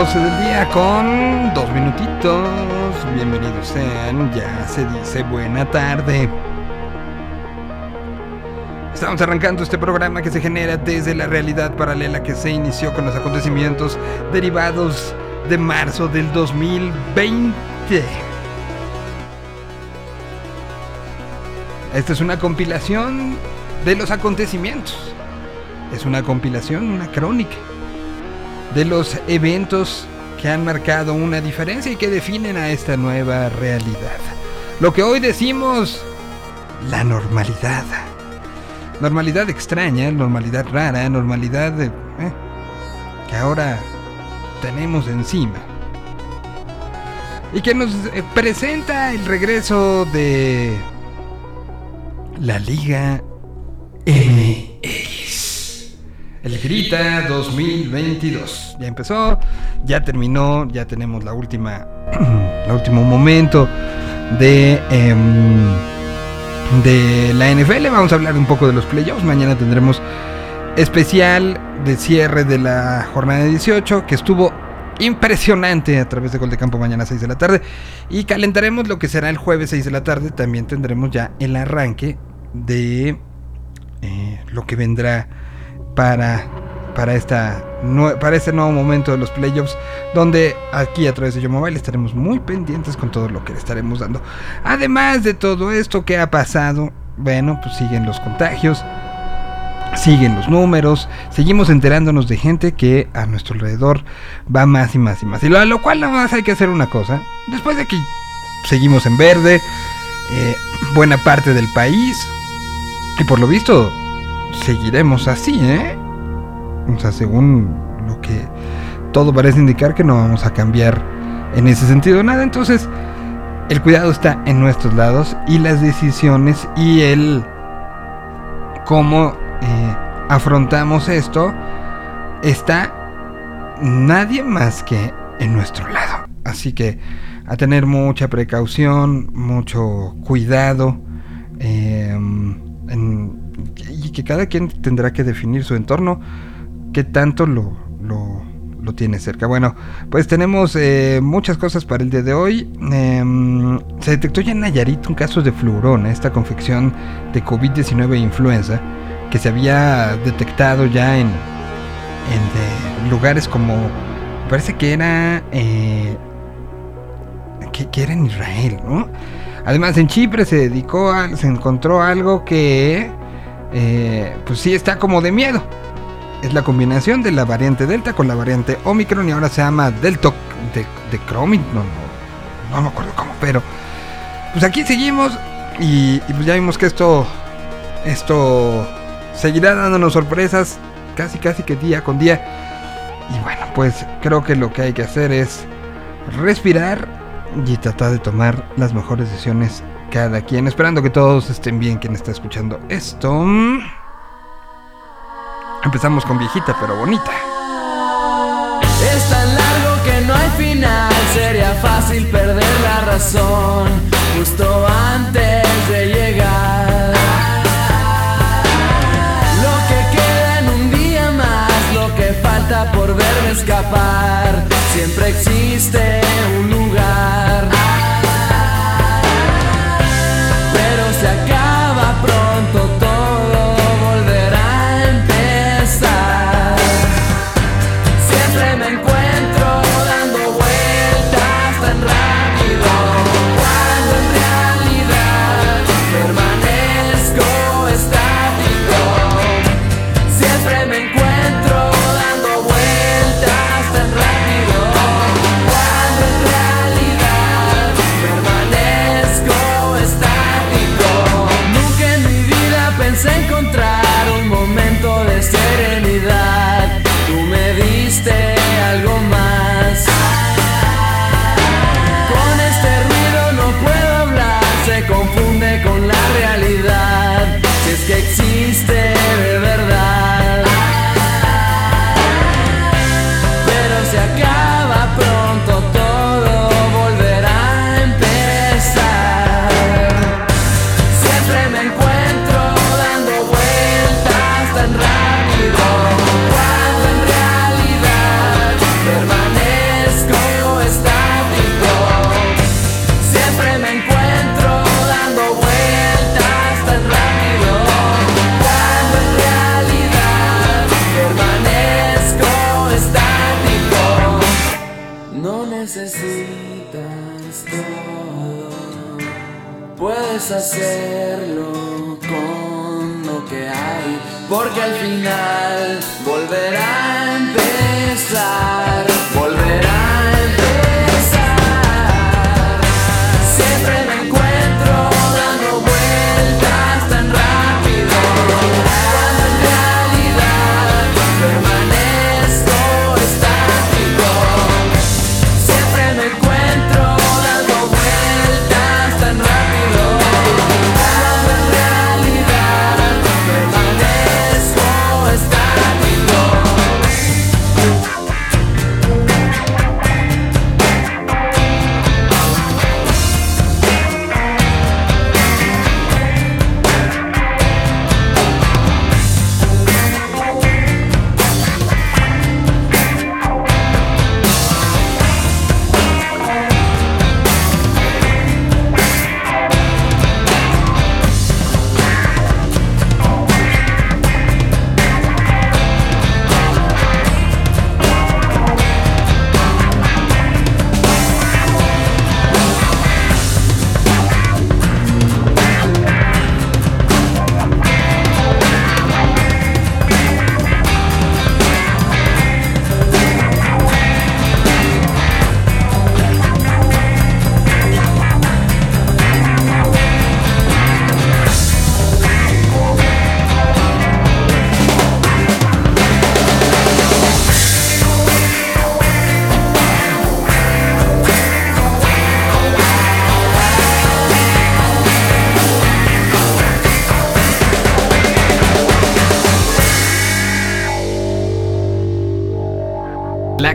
12 del día con dos minutitos. Bienvenidos sean, ya se dice buena tarde. Estamos arrancando este programa que se genera desde la realidad paralela que se inició con los acontecimientos derivados de marzo del 2020. Esta es una compilación de los acontecimientos. Es una compilación, una crónica de los eventos que han marcado una diferencia y que definen a esta nueva realidad. Lo que hoy decimos, la normalidad. Normalidad extraña, normalidad rara, normalidad eh, que ahora tenemos encima. Y que nos eh, presenta el regreso de la Liga MX. El Grita 2022. Ya empezó, ya terminó, ya tenemos la última, el último momento de, em, de la NFL. Vamos a hablar un poco de los playoffs. Mañana tendremos especial de cierre de la jornada 18 que estuvo impresionante a través de Gol de Campo mañana a 6 de la tarde. Y calentaremos lo que será el jueves 6 de la tarde. También tendremos ya el arranque de eh, lo que vendrá para, para, esta, para este nuevo momento de los playoffs, donde aquí a través de Yo Mobile estaremos muy pendientes con todo lo que le estaremos dando. Además de todo esto que ha pasado, bueno, pues siguen los contagios, siguen los números, seguimos enterándonos de gente que a nuestro alrededor va más y más y más. Y lo, lo cual nada más hay que hacer una cosa, después de que seguimos en verde, eh, buena parte del país, y por lo visto seguiremos así, ¿eh? O sea, según lo que todo parece indicar que no vamos a cambiar en ese sentido nada. Entonces, el cuidado está en nuestros lados y las decisiones y el cómo eh, afrontamos esto está nadie más que en nuestro lado. Así que a tener mucha precaución, mucho cuidado. Eh, y que cada quien tendrá que definir su entorno, qué tanto lo, lo, tiene cerca. Bueno, pues tenemos eh, muchas cosas para el día de hoy. Em, se detectó ya en Nayarit un caso de fluorona, esta confección de COVID-19 e influenza, que se había detectado ya en, en lugares como, parece que era... Eh, que, que era en Israel, ¿no? Además, en Chipre se dedicó a, se encontró algo que, eh, pues sí está como de miedo. Es la combinación de la variante Delta con la variante Omicron y ahora se llama Delta de, de no, no, no me acuerdo cómo, pero pues aquí seguimos y, y, pues ya vimos que esto, esto seguirá dándonos sorpresas casi casi que día con día. Y bueno, pues creo que lo que hay que hacer es respirar y tratar de tomar las mejores decisiones cada quien. Esperando que todos estén bien quien está escuchando esto. Empezamos con viejita pero bonita. Es tan largo que no hay final, sería fácil perder la razón justo antes de llegar. Lo que queda en un día más, lo que falta por verme escapar, siempre existe un lugar.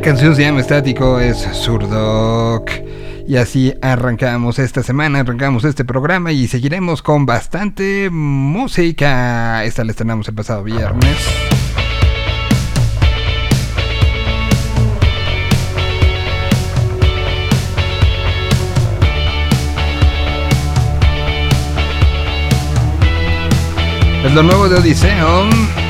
canción se llama Estático, es Surdoc. Y así arrancamos esta semana, arrancamos este programa y seguiremos con bastante música. Esta la estrenamos el pasado viernes. Es lo nuevo de Odiseo.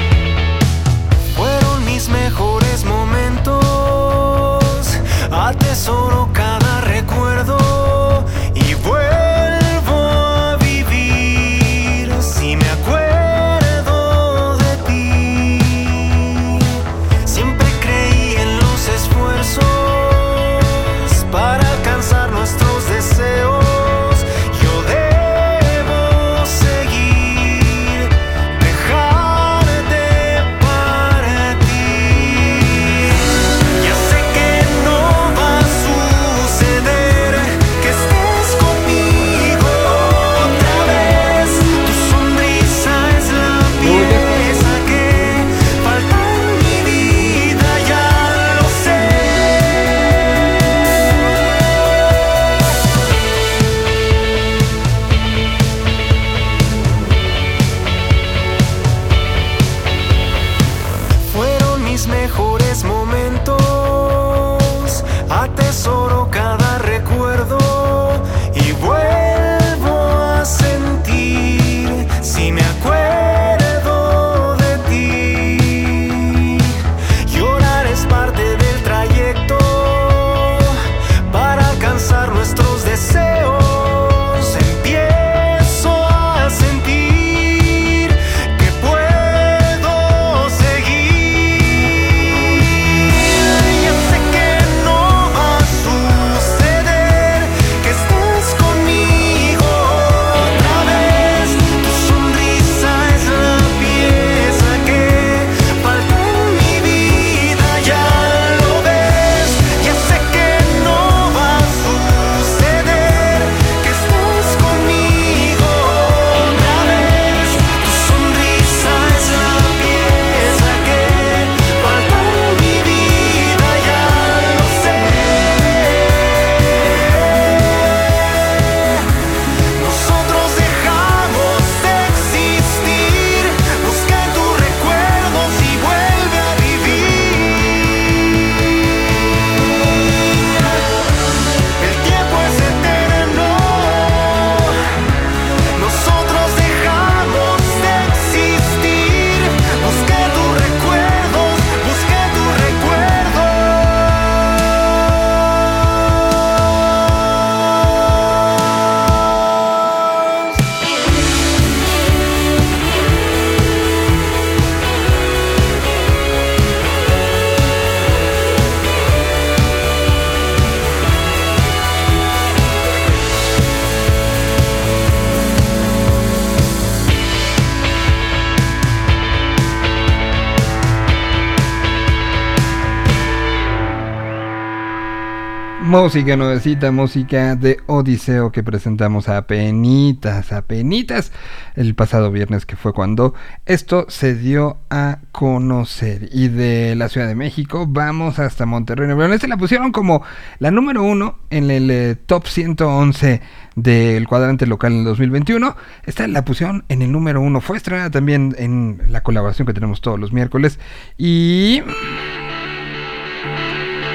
Música nuevecita, música de Odiseo que presentamos a penitas, a penitas el pasado viernes que fue cuando esto se dio a conocer. Y de la Ciudad de México vamos hasta Monterrey. Nuevo León. Esta la pusieron como la número uno en el eh, top 111 del cuadrante local en el 2021. Esta la pusieron en el número uno. Fue estrenada también en la colaboración que tenemos todos los miércoles. Y...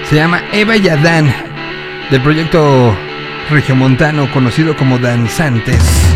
Se llama Eva y Adán, del proyecto regiomontano conocido como Danzantes.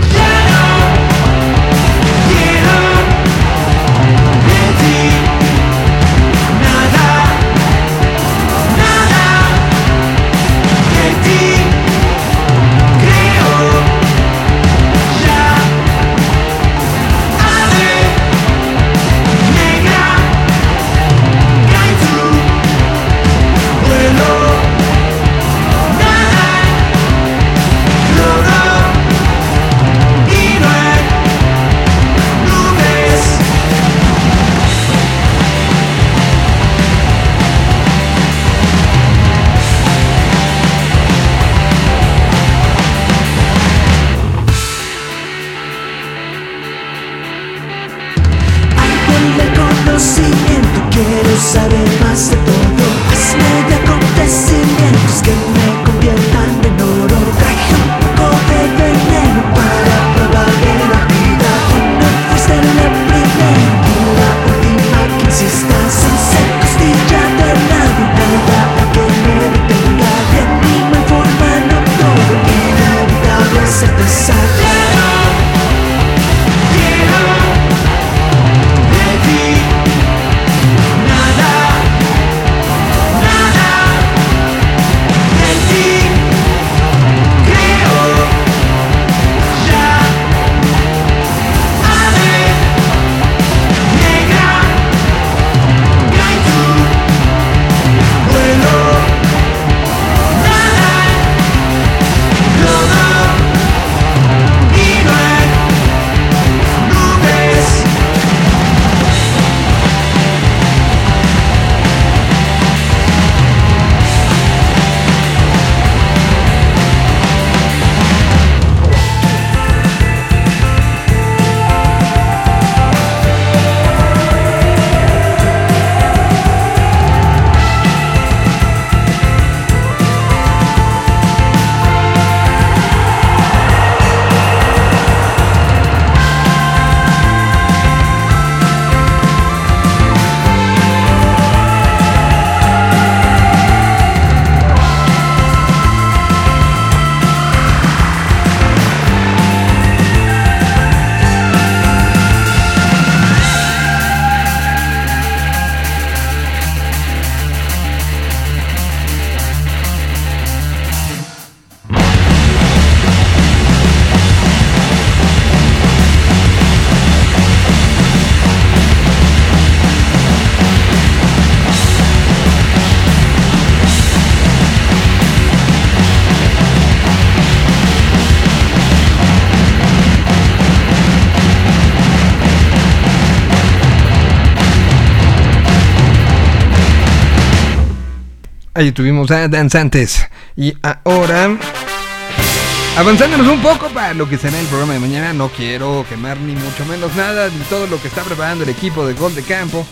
Ahí tuvimos a Danzantes. Y ahora, avanzándonos un poco para lo que será el programa de mañana, no quiero quemar ni mucho menos nada de todo lo que está preparando el equipo de Gol de Campo.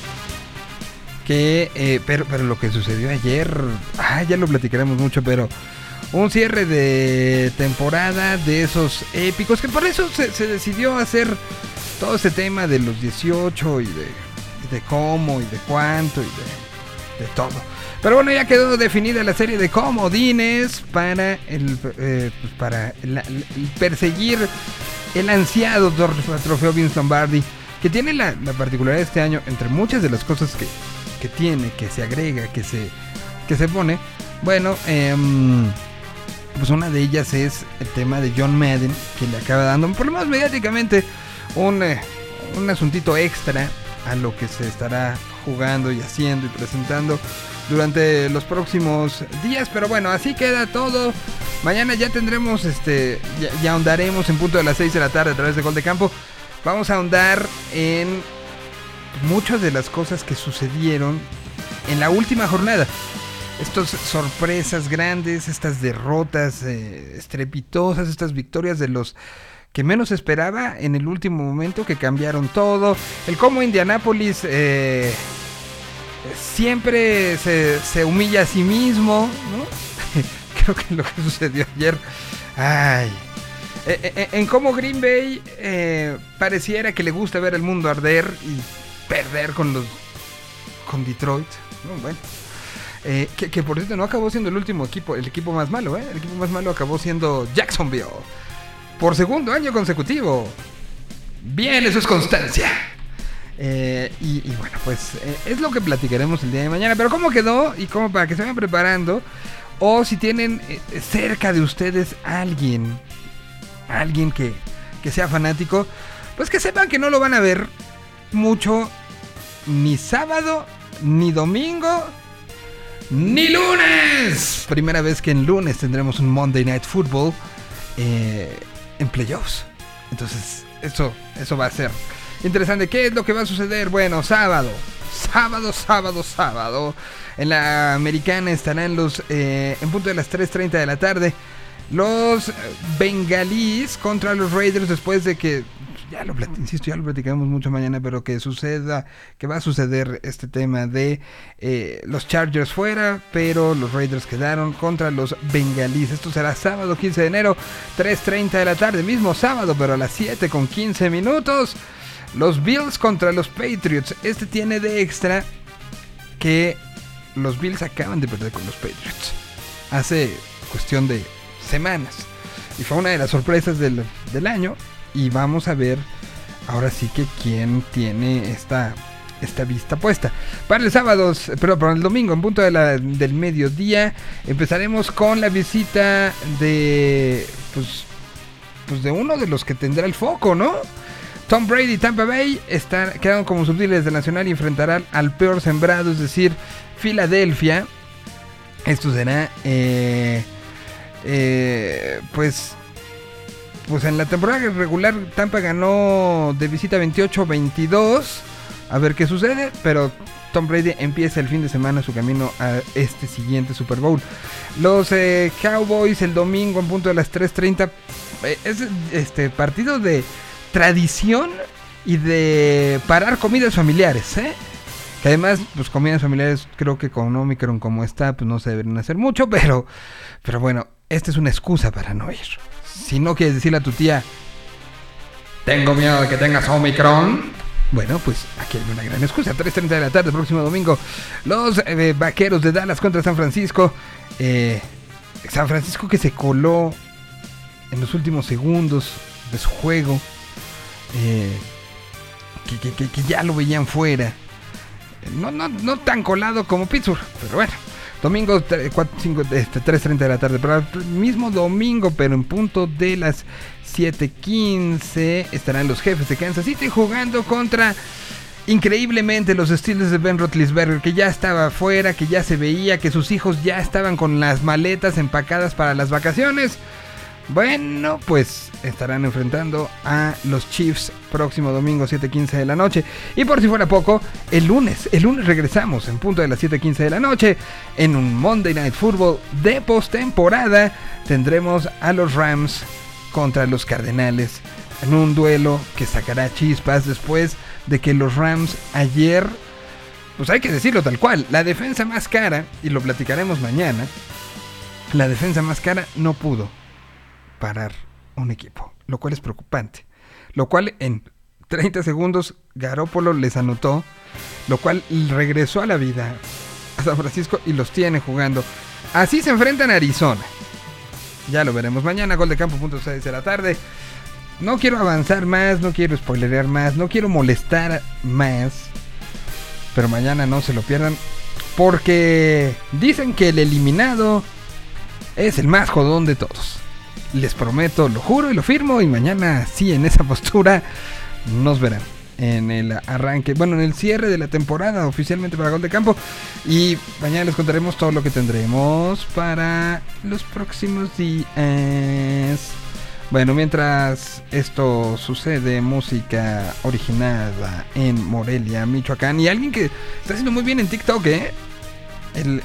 Que, eh, pero, pero lo que sucedió ayer, ah, ya lo platicaremos mucho, pero un cierre de temporada de esos épicos, que por eso se, se decidió hacer todo ese tema de los 18 y de, y de cómo y de cuánto y de, de todo. Pero bueno, ya quedó definida la serie de comodines para el eh, pues para la- el perseguir el ansiado trofeo Vince Lombardi, que tiene la, la particularidad este año, entre muchas de las cosas que, que tiene, que se agrega, que se, que se pone, bueno, em, pues una de ellas es el tema de John Madden, que le acaba dando, por lo menos mediáticamente, un, eh, un asuntito extra a lo que se estará jugando y haciendo y presentando durante los próximos días. Pero bueno, así queda todo. Mañana ya tendremos, este, ya, ya ahondaremos en punto de las 6 de la tarde a través de Gol de Campo. Vamos a ahondar en muchas de las cosas que sucedieron en la última jornada. estas sorpresas grandes, estas derrotas eh, estrepitosas, estas victorias de los que menos esperaba en el último momento, que cambiaron todo. El cómo Indianápolis eh, siempre se, se humilla a sí mismo, ¿no? Creo que lo que sucedió ayer. Ay. Eh, eh, eh, en cómo Green Bay eh, pareciera que le gusta ver el mundo arder y perder con los con Detroit. No, bueno. Eh, que, que por cierto no acabó siendo el último equipo, el equipo más malo, ¿eh? El equipo más malo acabó siendo Jacksonville. Por segundo año consecutivo. Bien, eso es constancia. Eh, y, bueno, pues eh, es lo que platicaremos el día de mañana. Pero cómo quedó y cómo para que se vayan preparando. O si tienen eh, cerca de ustedes alguien, alguien que, que sea fanático, pues que sepan que no lo van a ver mucho ni sábado, ni domingo, ni lunes. Primera vez que en lunes tendremos un Monday Night Football eh, en playoffs. Entonces, eso, eso va a ser interesante. ¿Qué es lo que va a suceder? Bueno, sábado, sábado, sábado, sábado. En la americana estarán los, eh, en punto de las 3.30 de la tarde, los bengalíes contra los Raiders después de que, ya lo, insisto, ya lo platicaremos mucho mañana, pero que suceda, que va a suceder este tema de eh, los Chargers fuera, pero los Raiders quedaron contra los bengalíes. Esto será sábado 15 de enero, 3.30 de la tarde, mismo sábado, pero a las 7 con 15 minutos. Los Bills contra los Patriots. Este tiene de extra que los Bills acaban de perder con los Patriots. Hace cuestión de semanas. Y fue una de las sorpresas del, del año. Y vamos a ver ahora sí que quién tiene esta, esta vista puesta. Para el sábado, pero para el domingo, en punto de la- del mediodía, empezaremos con la visita de. Pues, pues de uno de los que tendrá el foco, ¿no? Tom Brady y Tampa Bay están, quedaron como subdíleres de Nacional y enfrentarán al peor sembrado, es decir, Filadelfia. Esto será, eh, eh, pues, pues en la temporada regular Tampa ganó de visita 28-22. A ver qué sucede, pero Tom Brady empieza el fin de semana su camino a este siguiente Super Bowl. Los eh, Cowboys el domingo en punto de las 3:30 eh, es este partido de tradición y de parar comidas familiares, ¿eh? Que además, pues comidas familiares, creo que con Omicron como está, pues no se deberían hacer mucho, pero, pero bueno, esta es una excusa para no ir. Si no quieres decirle a tu tía, tengo miedo de que tengas Omicron. Bueno, pues aquí hay una gran excusa. 3.30 de la tarde, próximo domingo. Los eh, vaqueros de Dallas contra San Francisco. Eh, San Francisco que se coló en los últimos segundos de su juego. Eh, que, que- que- ya lo veían fuera. No, no, no tan colado como Pittsburgh, pero bueno. Domingo tre- cuatro- cinco- este, 3.30 de la tarde, pero el mismo domingo, pero en punto de las 7.15 estarán los jefes de Kansas City jugando contra increíblemente los Steelers de Ben Roethlisberger, que ya estaba afuera, que ya se veía, que sus hijos ya estaban con las maletas empacadas para las vacaciones. Bueno, pues estarán enfrentando a los Chiefs próximo domingo 7:15 de la noche. Y por si fuera poco, el lunes, el lunes regresamos en punto de las 7:15 de la noche en un Monday Night Football de postemporada. Tendremos a los Rams contra los Cardenales en un duelo que sacará chispas después de que los Rams ayer, pues hay que decirlo tal cual, la defensa más cara, y lo platicaremos mañana, la defensa más cara no pudo parar un equipo, lo cual es preocupante. Lo cual en 30 segundos Garópolo les anotó, lo cual regresó a la vida a San Francisco y los tiene jugando. Así se enfrentan a Arizona. Ya lo veremos mañana, gol de campo, punto 6 de la tarde. No quiero avanzar más, no quiero spoilerear más, no quiero molestar más. Pero mañana no se lo pierdan. Porque dicen que el eliminado es el más jodón de todos. Les prometo, lo juro y lo firmo. Y mañana sí, en esa postura, nos verán. En el arranque, bueno, en el cierre de la temporada oficialmente para Gol de Campo. Y mañana les contaremos todo lo que tendremos para los próximos días. Bueno, mientras esto sucede, música originada en Morelia, Michoacán. Y alguien que está haciendo muy bien en TikTok, ¿eh? El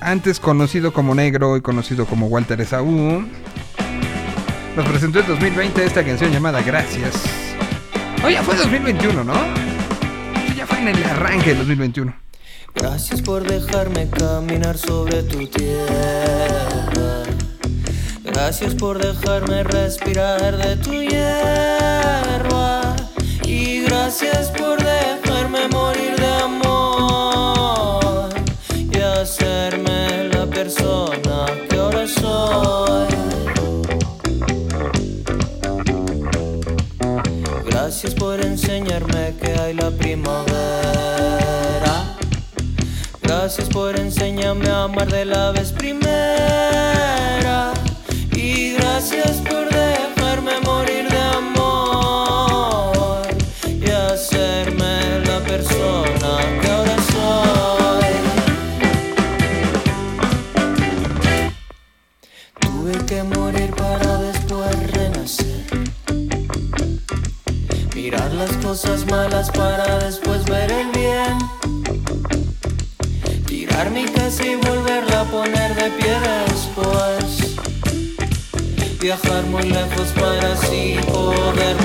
antes conocido como Negro y conocido como Walter Esaú, nos presentó en 2020 esta canción llamada Gracias. Oye, ya fue 2021, ¿no? Ya fue en el arranque del 2021. Gracias por dejarme caminar sobre tu tierra. Gracias por dejarme respirar de tu hierba. Y gracias por dejarme la primavera. Gracias por enseñarme a amar de la vez primera. Malas para después ver el bien. Tirar mi casa y volverla a poner de pie después. Viajar muy lejos para así poder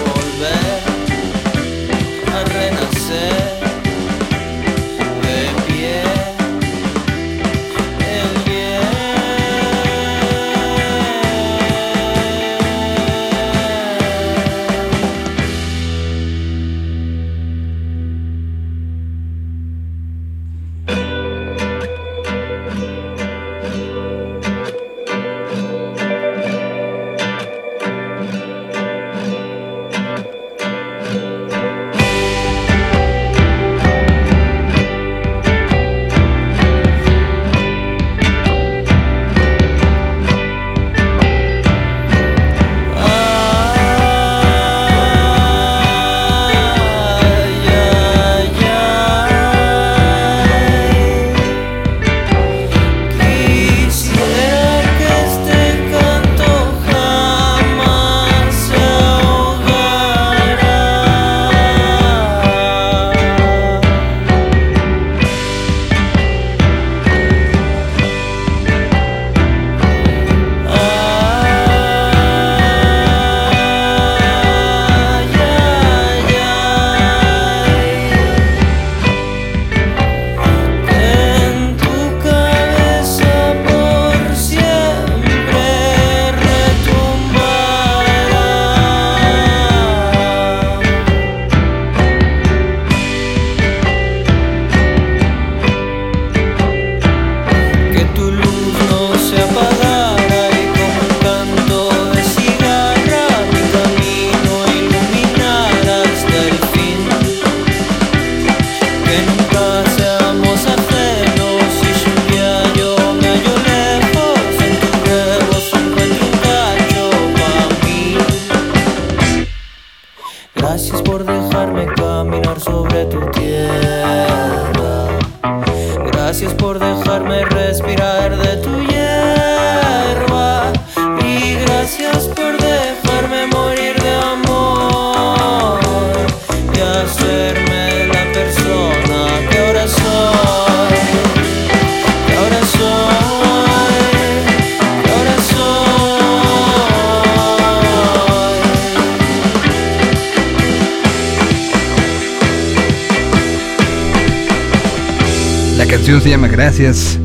canción se llama Gracias.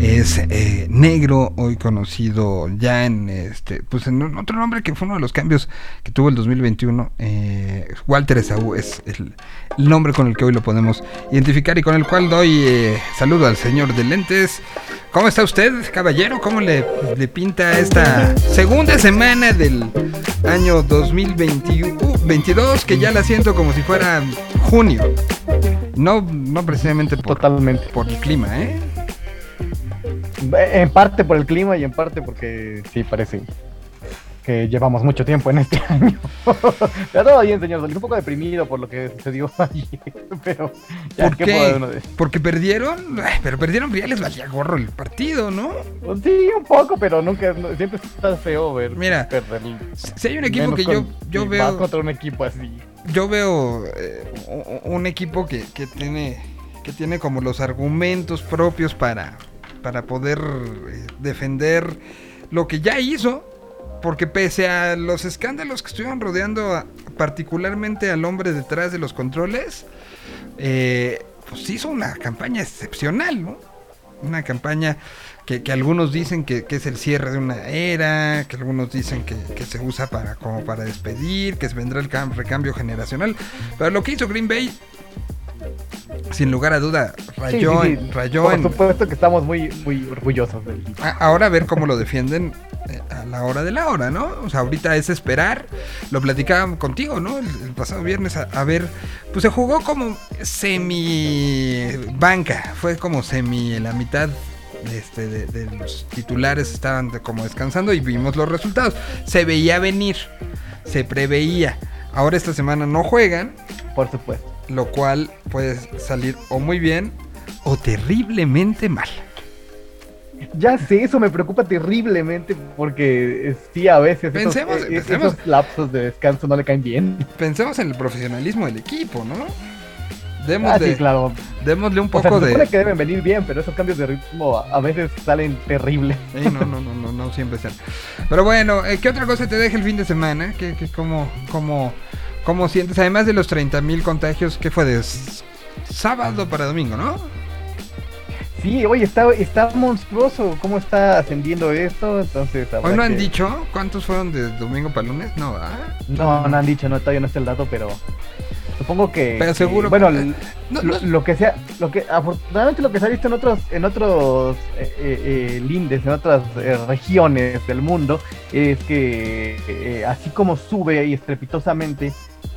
Es eh, negro, hoy conocido ya en este, pues en otro nombre que fue uno de los cambios que tuvo el 2021. eh, Walter Esaú es el, el nombre con el que hoy lo podemos identificar y con el cual doy eh, saludo al señor de lentes. ¿Cómo está usted, caballero? ¿Cómo le, le pinta esta segunda semana del año 2022? Que ya la siento como si fuera junio. No, no precisamente por, Totalmente. por el clima, ¿eh? En parte por el clima y en parte porque sí parece que llevamos mucho tiempo en este año. Pero todo bien, señor Solís. Un poco deprimido por lo que sucedió ayer. Pero ya, ¿Por ¿qué uno? Porque perdieron, Ay, pero perdieron, ya les valía gorro el partido, ¿no? Pues sí, un poco, pero nunca, siempre está feo ver Mira, perder. Si hay un equipo que yo, yo veo, contra un equipo así. yo veo eh, un equipo que, que tiene, que tiene como los argumentos propios para, para poder eh, defender lo que ya hizo. Porque pese a los escándalos que estuvieron rodeando particularmente al hombre detrás de los controles, eh, pues hizo una campaña excepcional, ¿no? Una campaña que, algunos dicen que, es el cierre de una era, que algunos dicen que, se usa para como para despedir, que vendrá el cam- recambio generacional. Pero lo que hizo Green Bay, sin lugar a duda, rayó, sí, rayó Por en... supuesto que estamos muy, muy orgullosos Ahora a ver cómo lo defienden eh, a la hora de la hora, ¿no? O sea, ahorita es esperar. Lo platicaba contigo, ¿no? El, el pasado viernes, a, a ver, pues se jugó como semi banca, fue como semi la mitad. Este, de, de los titulares estaban como descansando y vimos los resultados. Se veía venir, se preveía. Ahora esta semana no juegan, Por supuesto. Lo cual puede salir o muy bien o terriblemente mal. Ya sé, eso me preocupa terriblemente porque eh, sí, a veces esos, Pensemos- eh, pensemos- esos lapsos de descanso no le caen bien. Pensemos en el profesionalismo del equipo, ¿no? Demos Ah, de- sí, claro. Démosle un O sea, poco se de. que deben venir bien, pero esos cambios de ritmo a veces salen terribles. Sí, no, no, no, no, no siempre sean. Pero bueno, eh, ¿qué otra cosa te deja el fin de semana? ¿Qué, qué, cómo, cómo, cómo sientes? Además de los 30.000 contagios, ¿qué fue de sábado para domingo, no? Sí, oye, está, está monstruoso cómo está ascendiendo esto, entonces... Hoy no han dicho cuántos fueron de domingo para lunes, no, ¿ah? No, no han dicho, no, todavía no está el dato, pero supongo que... Pero que- seguro- bueno, eh, no, lo, no- lo que sea, lo que afortunadamente lo que se ha visto en otros, en otros eh, eh, eh, lindes, en otras eh, regiones del mundo, es que así como sube y estrepitosamente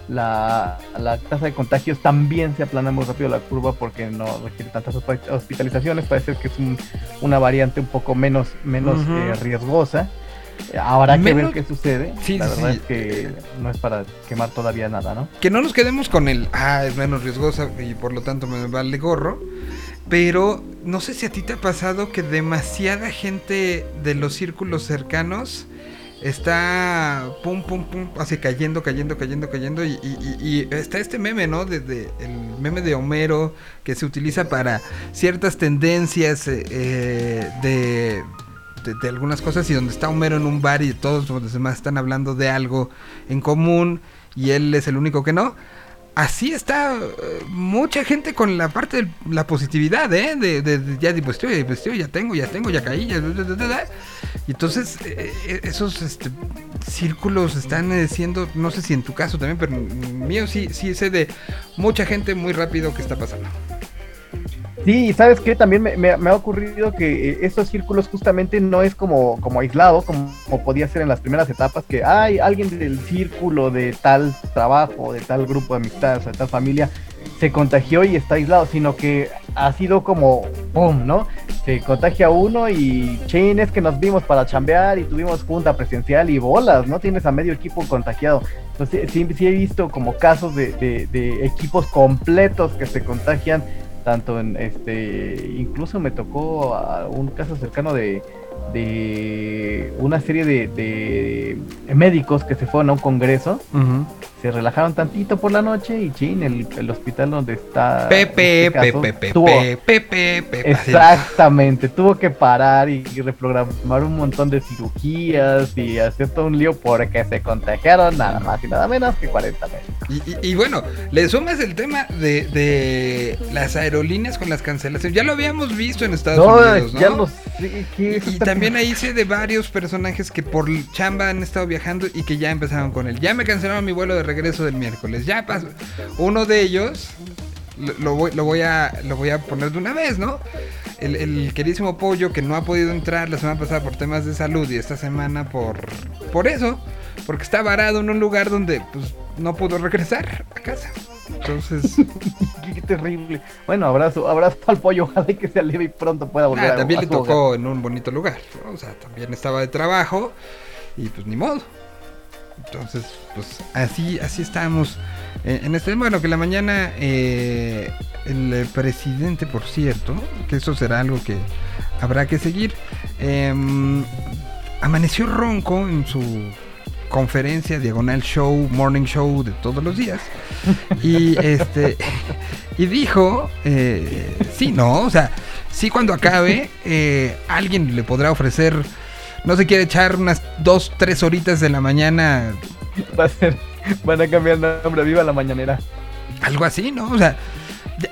la, la tasa de contagios, también se aplana muy rápido la curva porque no requiere tantas hospi- hospitalizaciones. Parece que es un- una variante un poco menos, menos eh, riesgosa. Habrá que Menos- ver qué sucede. Sí, la verdad sí. es que no es para quemar todavía nada, ¿no? que no nos quedemos con el, ah, es menos riesgosa y por lo tanto me vale gorro. Pero no sé si a ti te ha pasado que demasiada gente de los círculos cercanos está pum, pum, pum, así cayendo, cayendo, cayendo, cayendo. Y, y- y- y está este meme, ¿no? Desde el meme de Homero que se utiliza para ciertas tendencias eh, eh, de, de, algunas cosas y donde está Homero en un bar y todos los demás están hablando de algo en común y él es el único que no. Así está eh, mucha gente con la parte de la positividad, ¿eh? De, de ya di positivo, ya tengo, ya tengo, ya caí, ya... Y entonces eh, eh, esos este, círculos están eh, siendo, no sé si en tu caso también, pero mío sí, sí sé de mucha gente muy rápido que está pasando. Sí, sabes que también me, ha ocurrido que eh, estos círculos justamente no es como, como aislado, como, podía ser en las primeras etapas, que hay alguien del círculo de tal trabajo, de tal grupo de amistades, de tal familia, se contagió y está aislado, sino que ha sido como, ¡pum!, ¿no? Se contagia uno y, chin, es que nos vimos para chambear y tuvimos junta presencial y bolas, ¿no? Tienes a medio equipo contagiado. Entonces, sí, he visto como casos de equipos completos que se contagian tanto en este incluso me tocó a un caso cercano de, de una serie de, de médicos que se fueron a un congreso se relajaron tantito por la noche y chin el, el hospital donde está Pepe, este caso, Pepe, Pepe, tuvo- Pepe, Pepe. Exactamente, tuvo que parar y, y reprogramar un montón de cirugías y hacer todo un lío porque se contagiaron nada más y nada menos que 40 meses. Y, y- y bueno, le sumas el tema de, de las aerolíneas con las cancelaciones. Ya lo habíamos visto en Estados Unidos, ¿no? ya lo sé, eso Y también ahí sé de varios personajes que por chamba han estado viajando y que ya empezaron con él. Ya me cancelaron mi vuelo de regreso del miércoles. Ya pasó. Uno de ellos, lo, lo voy, lo, voy a, lo voy a poner de una vez, ¿no? El, el queridísimo Pollo que no ha podido entrar la semana pasada por temas de salud y esta semana por, por eso. Porque está varado en un lugar donde pues, no pudo regresar a casa. Entonces... Qué terrible. Bueno, abrazo, abrazo al pollo, ojalá que se alivie y pronto pueda volver Ah, a también a le hogar. tocó en un bonito lugar. ¿no? O sea, también estaba de trabajo y pues ni modo. Entonces, pues así, así estamos. Eh, en este bueno que la mañana eh, el presidente, por cierto, que eso será algo que habrá que seguir, em, amaneció ronco en su conferencia diagonal show, morning show de todos los días. Y este y dijo, eh, sí, no, o sea, sí cuando acabe, eh, alguien le podrá ofrecer, no se quiere echar unas dos, tres horitas de la mañana, Va a ser, van a cambiar el nombre Viva la Mañanera. algo así, ¿no? O sea,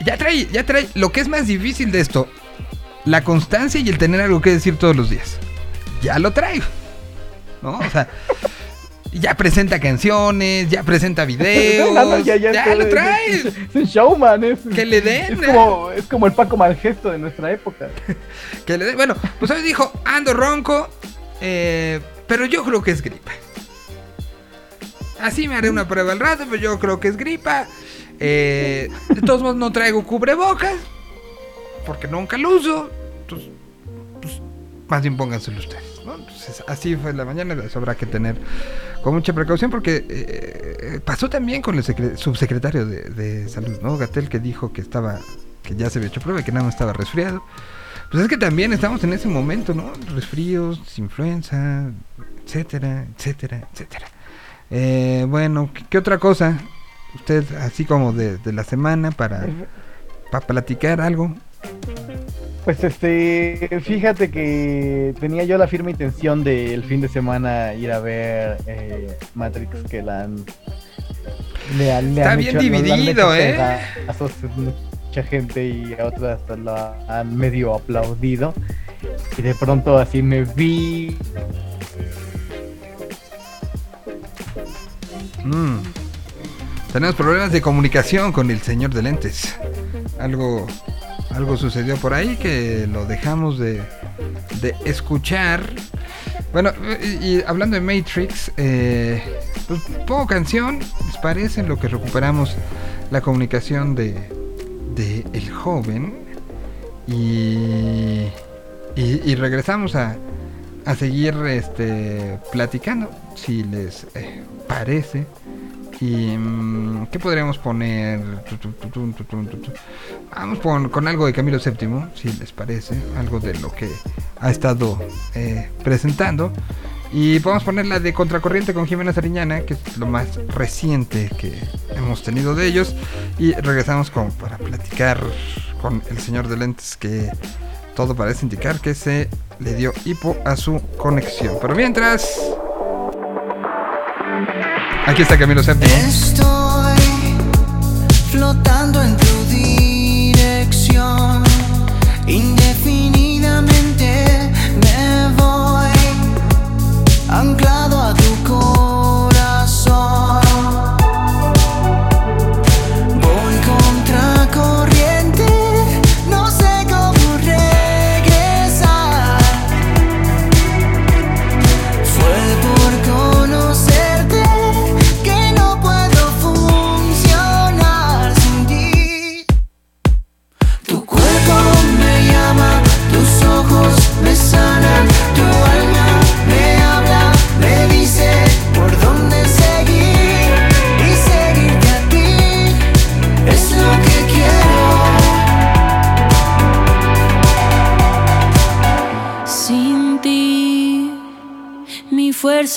ya, trae, ya trae, lo que es más difícil de esto, la constancia y el tener algo que decir todos los días. Ya lo traigo, ¿no? O sea... Ya presenta canciones, ya presenta videos, No, no, ya, lo trae. Es, es un showman, es, Que le den, Es ¿eh? como, es como el Paco Malgesto de nuestra época. Que le dé- bueno, pues hoy dijo, ando ronco, eh, pero yo creo que es gripa. Así me haré una prueba al rato, pero yo creo que es gripa. Eh, de todos modos no traigo cubrebocas, porque nunca lo uso. Entonces, pues, más bien pónganselo ustedes. así fue la mañana, habrá que tener con mucha precaución, porque eh, pasó también con el secre- subsecretario de, de salud, ¿no? Gatel, que dijo que estaba, que ya se había hecho prueba y que nada más estaba resfriado. Pues es que también estamos en ese momento, ¿no? Resfríos, influenza, etcétera, etcétera, etcétera. Eh, bueno, ¿qué, qué otra cosa? Usted, así como de, de la semana, para, para platicar algo. Pues este, fíjate que tenía yo la firme intención de el fin de semana ir a ver eh, Matrix que la han... le han- le Está han bien hecho- dividido, ¿eh? Gente y a otras lo han medio aplaudido. Y de pronto así me vi Mm. Tenemos problemas de comunicación con el señor de lentes. Algo, algo sucedió por ahí que lo dejamos de, de escuchar. Bueno, y, y hablando de Matrix, eh, pues pongo canción, ¿les parece? En lo que recuperamos la comunicación de, de el joven y, y, regresamos a, a seguir este, platicando, si les eh, parece. ¿Y mm, qué podríamos poner? Vamos con, con algo de Camilo VII, si les parece, algo de lo que ha estado eh, presentando. Y podemos poner la de Contracorriente con Jimena Sariñana, que es lo más reciente que hemos tenido de ellos. Y regresamos para platicar con el señor de lentes que todo parece indicar que se le dio hipo a su conexión. Pero mientras... Aquí está Camilo VII. Estoy flotando en tu dirección. Indefinidamente anclado a tu corazón.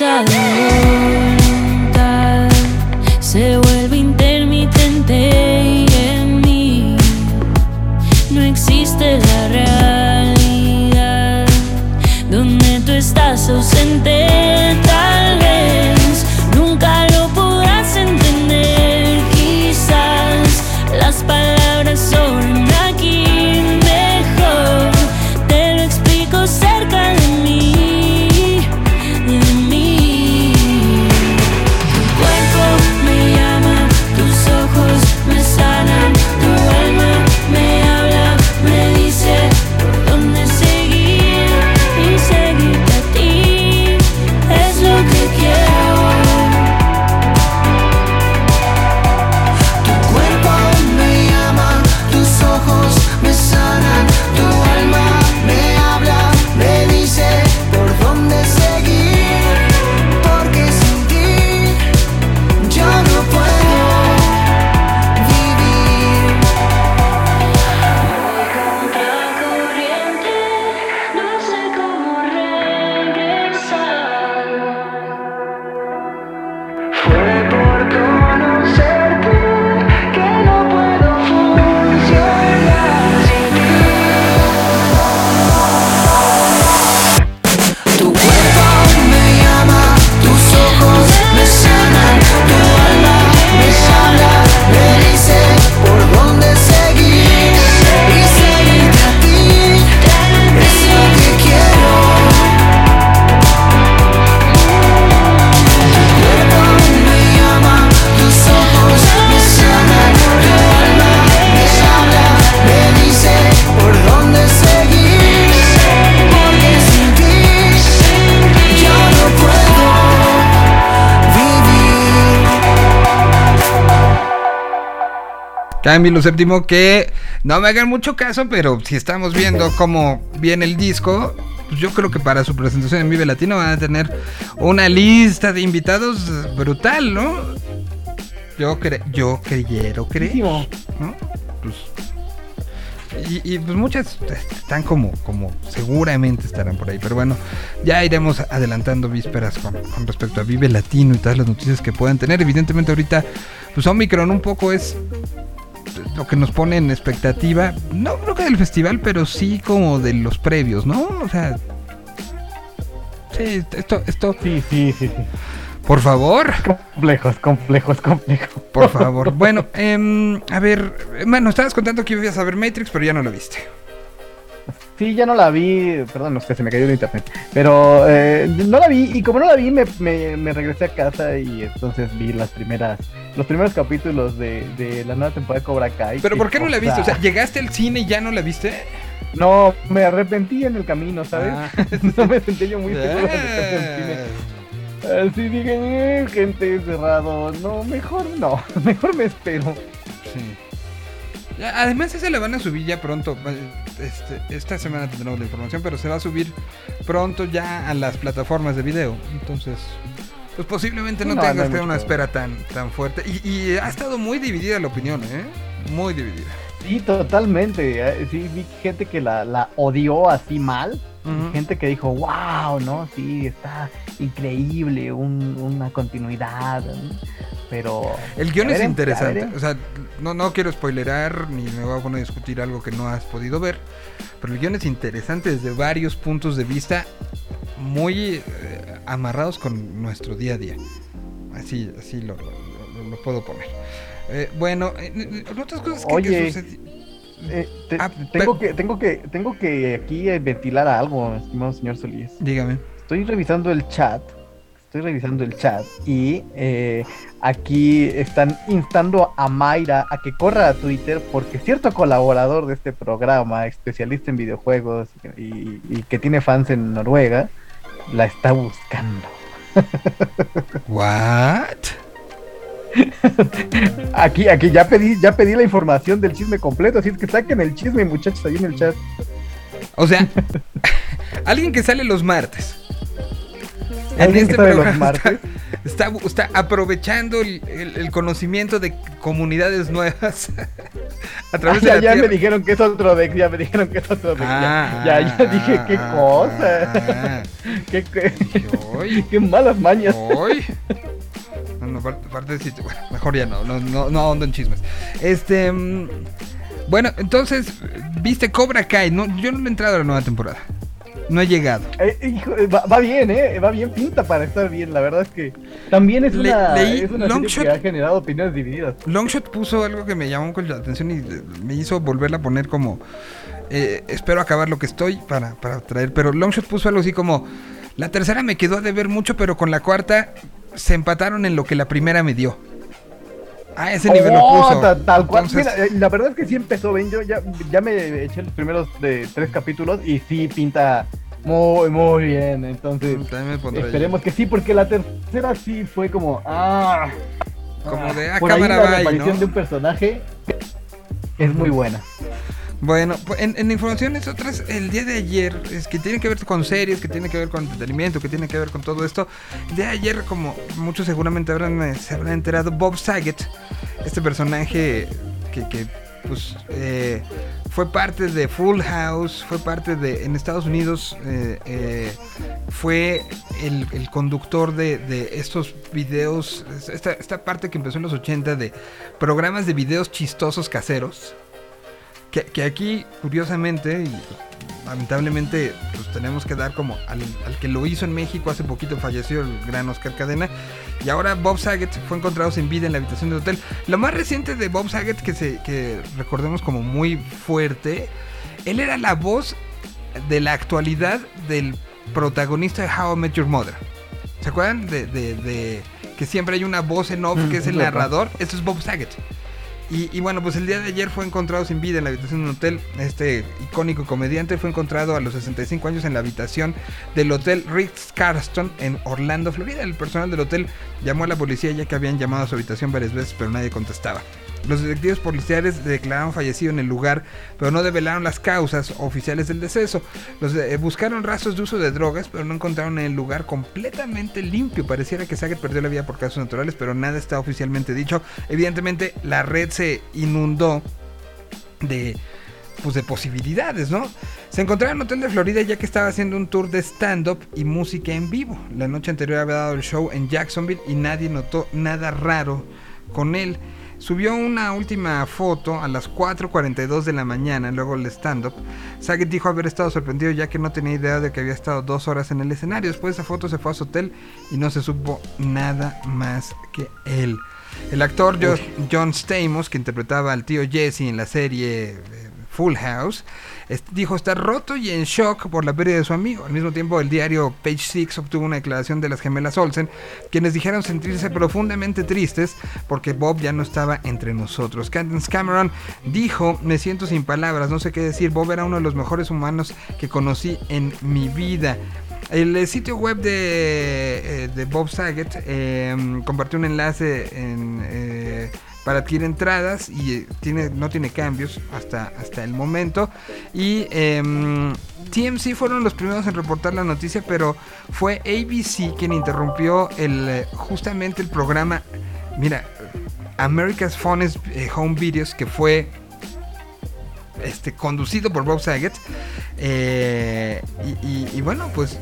Mi Camilo VII que no me hagan mucho caso, pero si estamos viendo cómo viene el disco, pues yo creo que para su presentación en Vive Latino van a tener una lista de invitados brutal, ¿no? Yo cre yo creyero Muchísimo. ¿no? Pues, y, y, pues muchas están como, como seguramente estarán por ahí. Pero bueno, ya iremos adelantando vísperas con, con respecto a Vive Latino y todas las noticias que puedan tener. Evidentemente ahorita, pues Omicron un poco es lo que nos pone en expectativa. No creo que del festival, pero sí como de los previos, ¿no? O sea... Sí, esto, esto, Sí, sí, sí, sí. por favor. Complejos, complejos, complejos. Por favor. Bueno, em, a ver, bueno, estabas contando que ibas a ver Matrix, pero ya no lo viste. Sí, ya no la vi, perdón, no sé, se me cayó el internet. Pero eh, no la vi, y como no la vi, me, me, me regresé a casa y entonces vi las primeras, los primeros capítulos de, de la nueva temporada de Cobra Kai. Pero ¿por qué no la viste? O sea, llegaste al cine y ya no la viste. no, me arrepentí en el camino, ¿sabes? Ah. no me sentí yo muy seguro de el cine. Así dije, "Eh, gente cerrado, no, mejor no, mejor me espero. Sí. Además, esa la van a subir ya pronto. Este, esta semana tendremos la información, pero se va a subir pronto ya a las plataformas de video. Entonces, pues posiblemente no, tengas que una espera tan, tan fuerte. Y, y ha estado muy dividida la opinión, ¿eh? Muy dividida. Sí, totalmente. eh, Sí, vi gente que la, la odió así mal. Gente que dijo, wow, ¿no? Sí, está increíble, un- una continuidad. ¿no? Pero. El guion es interesante. O sea, no, no quiero spoilerar ni me voy a poner a discutir algo que no has podido ver. Pero el guion es interesante desde varios puntos de vista muy eh, amarrados con nuestro día a día. Así, así lo, lo- lo- lo puedo poner. Eh, bueno, eh, eh, otras cosas que, que Oye. Eh, te- Ah, tengo, que, tengo, que, tengo que aquí ventilar algo, estimado señor Solís. Dígame. Estoy revisando el chat. Estoy revisando el chat y eh, aquí están instando a Mayra a que corra a Twitter porque cierto colaborador de este programa, especialista en videojuegos y, y que tiene fans en Noruega, la está buscando. What? Aquí, aquí ya pedí, ya pedí la información del chisme completo, así es que saquen el chisme, muchachos, ahí en el chat. O sea, alguien que sale los martes. En este programa martes. Está, está- está aprovechando el, el- el conocimiento de comunidades nuevas a través de ya, la ya me dijeron que es otro deck, ya me dijeron que es otro deck. Ah, ya, ya, ya dije qué ah, cosa. ah, qué, qué- qué malas mañas. hoy. No, no, aparte de bueno, mejor ya no, no, no, no ahondo en chismes. Este, mm, bueno, entonces, viste Cobra Kai, no, yo no he entrado a la nueva temporada. No he llegado. Eh, hijo, eh, va, va bien, ¿eh? Va bien, pinta para estar bien. La verdad es que también es Le- una, leí es una serie que ha generado opiniones divididas. Longshot puso algo que me llamó mucho la atención y me hizo volverla a poner como eh, espero acabar lo que estoy para, para traer, pero Longshot puso algo así como la tercera me quedó a deber mucho, pero con la cuarta se empataron en lo que la primera me dio. A ese nivel lo Oh, puso. ta- Tal, cual. Entonces, Mira, la verdad es que sí empezó bien. Yo ya, ya me eché los primeros de tres capítulos y sí pinta muy, muy bien. Entonces, pondré esperemos que sí, porque la tercera sí fue como. Ah, Como de, ah, por ahí cámara, la bye, aparición ¿no? de un personaje es muy buena. Bueno, pues, en, en informaciones otras, el día de ayer, es que tiene que ver con series, que tiene que ver con entretenimiento, que tiene que ver con todo esto. El día de ayer, como muchos seguramente habrán, eh, se habrán enterado, Bob Saget, este personaje que, que, pues, eh, fue parte de Full House, fue parte de, en Estados Unidos, eh, eh, fue el, conductor de, de estos videos, esta, esta parte que empezó en los 80 de programas de videos chistosos caseros. Que, que aquí, curiosamente, y lamentablemente, pues tenemos que dar como al, al que lo hizo en México, hace poquito falleció el gran Oscar Cadena, y ahora Bob Saget fue encontrado sin vida en la habitación del hotel. Lo más reciente de Bob Saget, que, se, que recordemos como muy fuerte, él era la voz de la actualidad del protagonista de How I Met Your Mother. ¿Se acuerdan? De, de- de que siempre hay una voz en off Mm, que es el narrador. Esto es Bob Saget. Y, y bueno, pues el día de ayer fue encontrado sin vida en la habitación de un hotel. Este icónico comediante fue encontrado a los 65 años en la habitación del hotel Ritz Carlton en Orlando, Florida. El personal del hotel llamó a la policía ya que habían llamado a su habitación varias veces, pero nadie contestaba. Los detectives policiales declararon fallecido en el lugar, pero no develaron las causas oficiales del deceso. Eh, buscaron rastros de uso de drogas, pero no encontraron el lugar completamente limpio. Pareciera que Saget perdió la vida por causas naturales, pero nada está oficialmente dicho. Evidentemente, la red se inundó pues de posibilidades, ¿no? Se encontraba en un hotel de Florida ya que estaba haciendo un tour de stand-up y música en vivo. La noche anterior había dado el show en Jacksonville y nadie notó nada raro con él. Subió una última foto a las 4.42 de la mañana, luego el stand-up. Saget dijo haber estado sorprendido ya que no tenía idea de que había estado dos horas en el escenario. Después de esa foto se fue a su hotel y no se supo nada más que él. El actor Jo- John Stamos, que interpretaba al tío Jesse en la serie eh, Full House, dijo estar roto y en shock por la pérdida de su amigo. Al mismo tiempo, el diario Page Six obtuvo una declaración de las gemelas Olsen, quienes dijeron sentirse profundamente tristes porque Bob ya no estaba entre nosotros. Candace Cameron dijo, me siento sin palabras, no sé qué decir, Bob era uno de los mejores humanos que conocí en mi vida. El eh, sitio web de, eh, de Bob Saget eh, compartió un enlace en, para adquirir entradas y eh, tiene, no tiene cambios hasta, hasta el momento. Y em, TMC fueron los primeros en reportar la noticia, pero fue ABC quien interrumpió el, eh, justamente el programa. Mira, America's Funniest eh, Home Videos, que fue este, conducido por Bob Saget. eh, y bueno, pues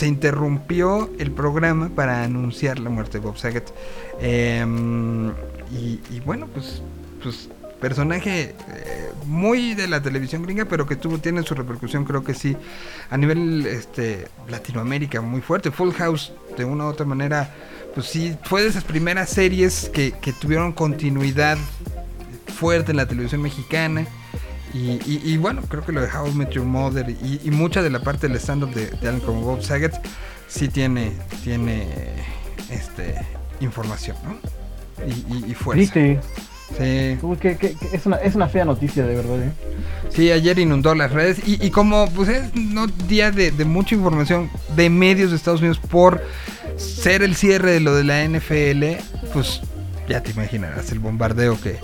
se interrumpió el programa para anunciar la muerte de Bob Saget. Em, y, y bueno, pues, pues personaje eh, muy de la televisión gringa, pero que tuvo, tiene su repercusión, creo que sí, a nivel este, Latinoamérica muy fuerte. Full House, de una u otra manera, pues sí, fue de esas primeras series que, que tuvieron continuidad fuerte en la televisión mexicana. Y, y- y bueno, creo que lo de How I Met Your Mother y, mucha de la parte del stand-up de, de alguien como Bob Saget sí tiene, tiene este, información, ¿no? Y, y, y fuerza. Triste. Sí. Uy, que- que- que es, una, es una fea noticia, de verdad. ¿eh? Sí, ayer inundó las redes y, y como pues es no día de, de mucha información de medios de Estados Unidos por ser el cierre de lo de la NFL, pues ya te imaginarás el bombardeo que,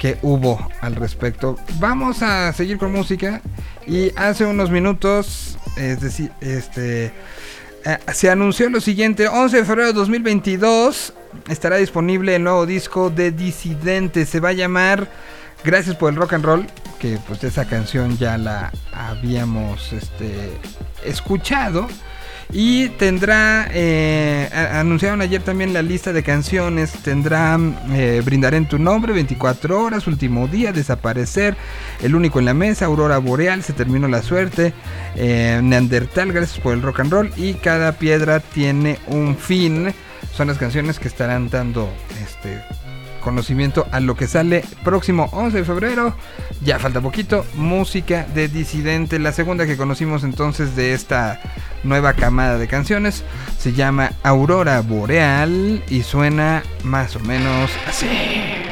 que hubo al respecto. Vamos a seguir con música y hace unos minutos, es decir, este eh, se anunció lo siguiente, 11 de febrero de 2022 estará disponible el nuevo disco de Disidente, se va a llamar Gracias por el rock and roll, que pues esa canción ya la habíamos este, escuchado. Y tendrá, eh, anunciaron ayer también la lista de canciones, tendrá eh, Brindaré en tu nombre, 24 horas, Último día, Desaparecer, El único en la mesa, Aurora Boreal, Se terminó la suerte, eh, Neandertal, Gracias por el rock and roll y Cada piedra tiene un fin. Son las canciones que estarán dando este, conocimiento a lo que sale próximo 11 de febrero. Ya falta poquito. Música de Disidente. La segunda que conocimos entonces de esta nueva camada de canciones se llama Aurora Boreal y suena más o menos así.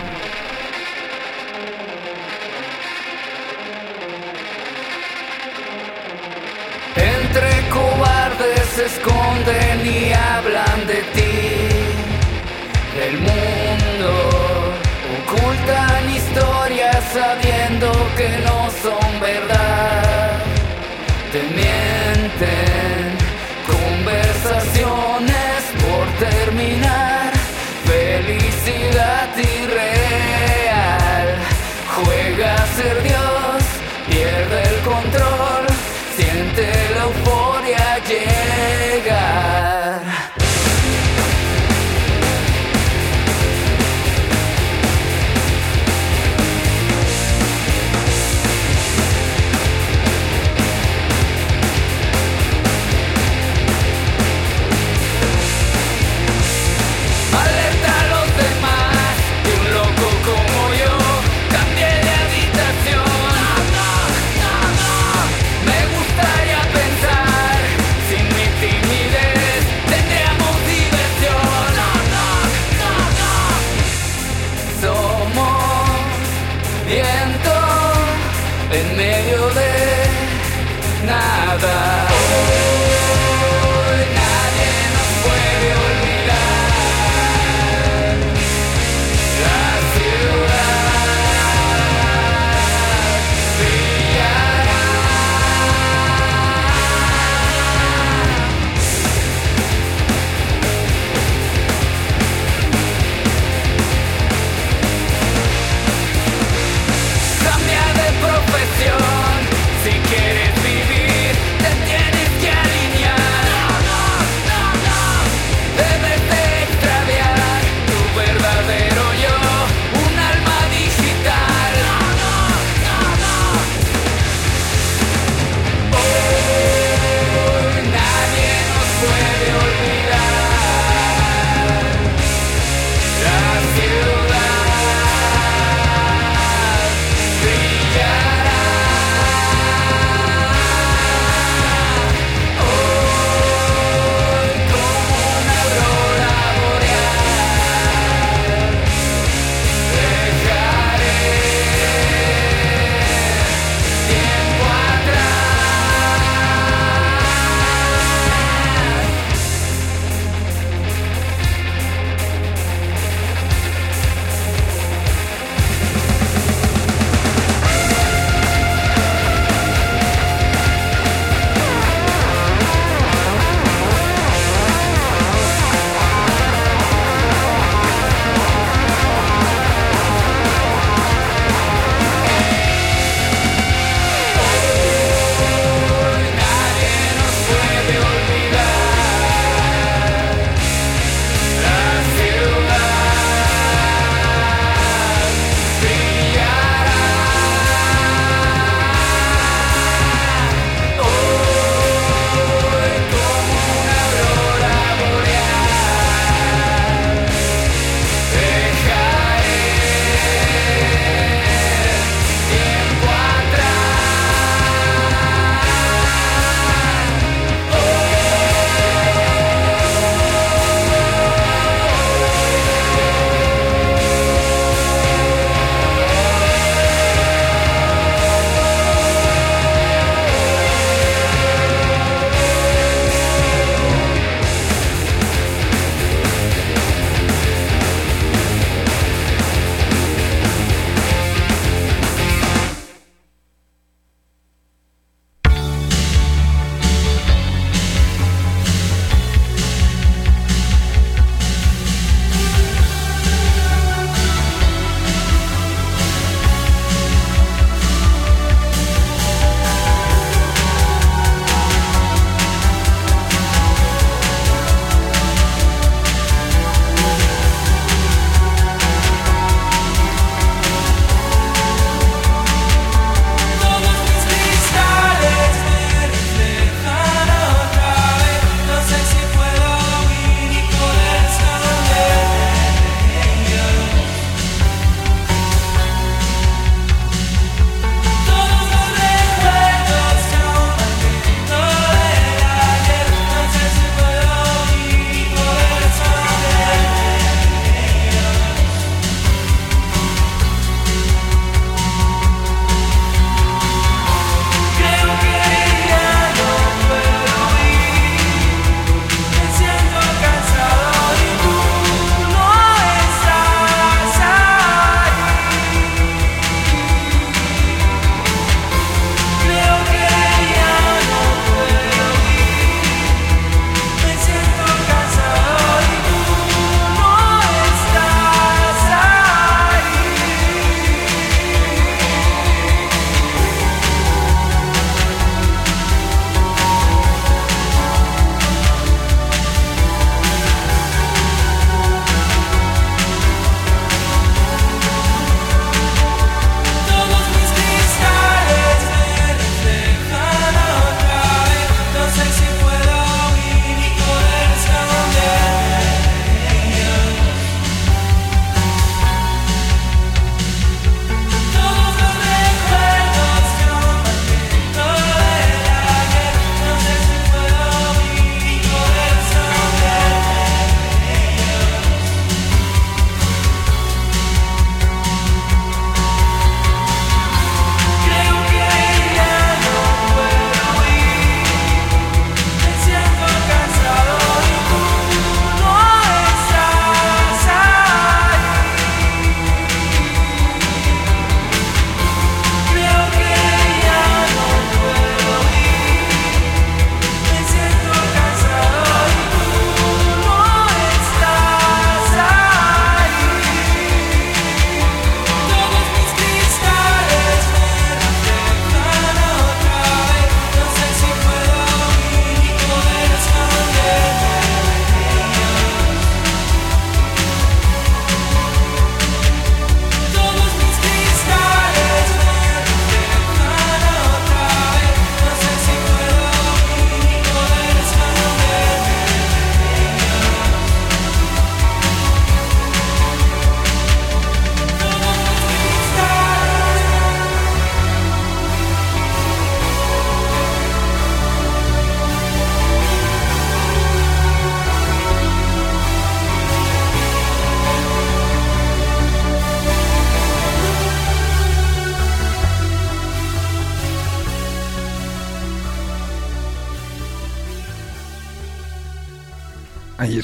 Que no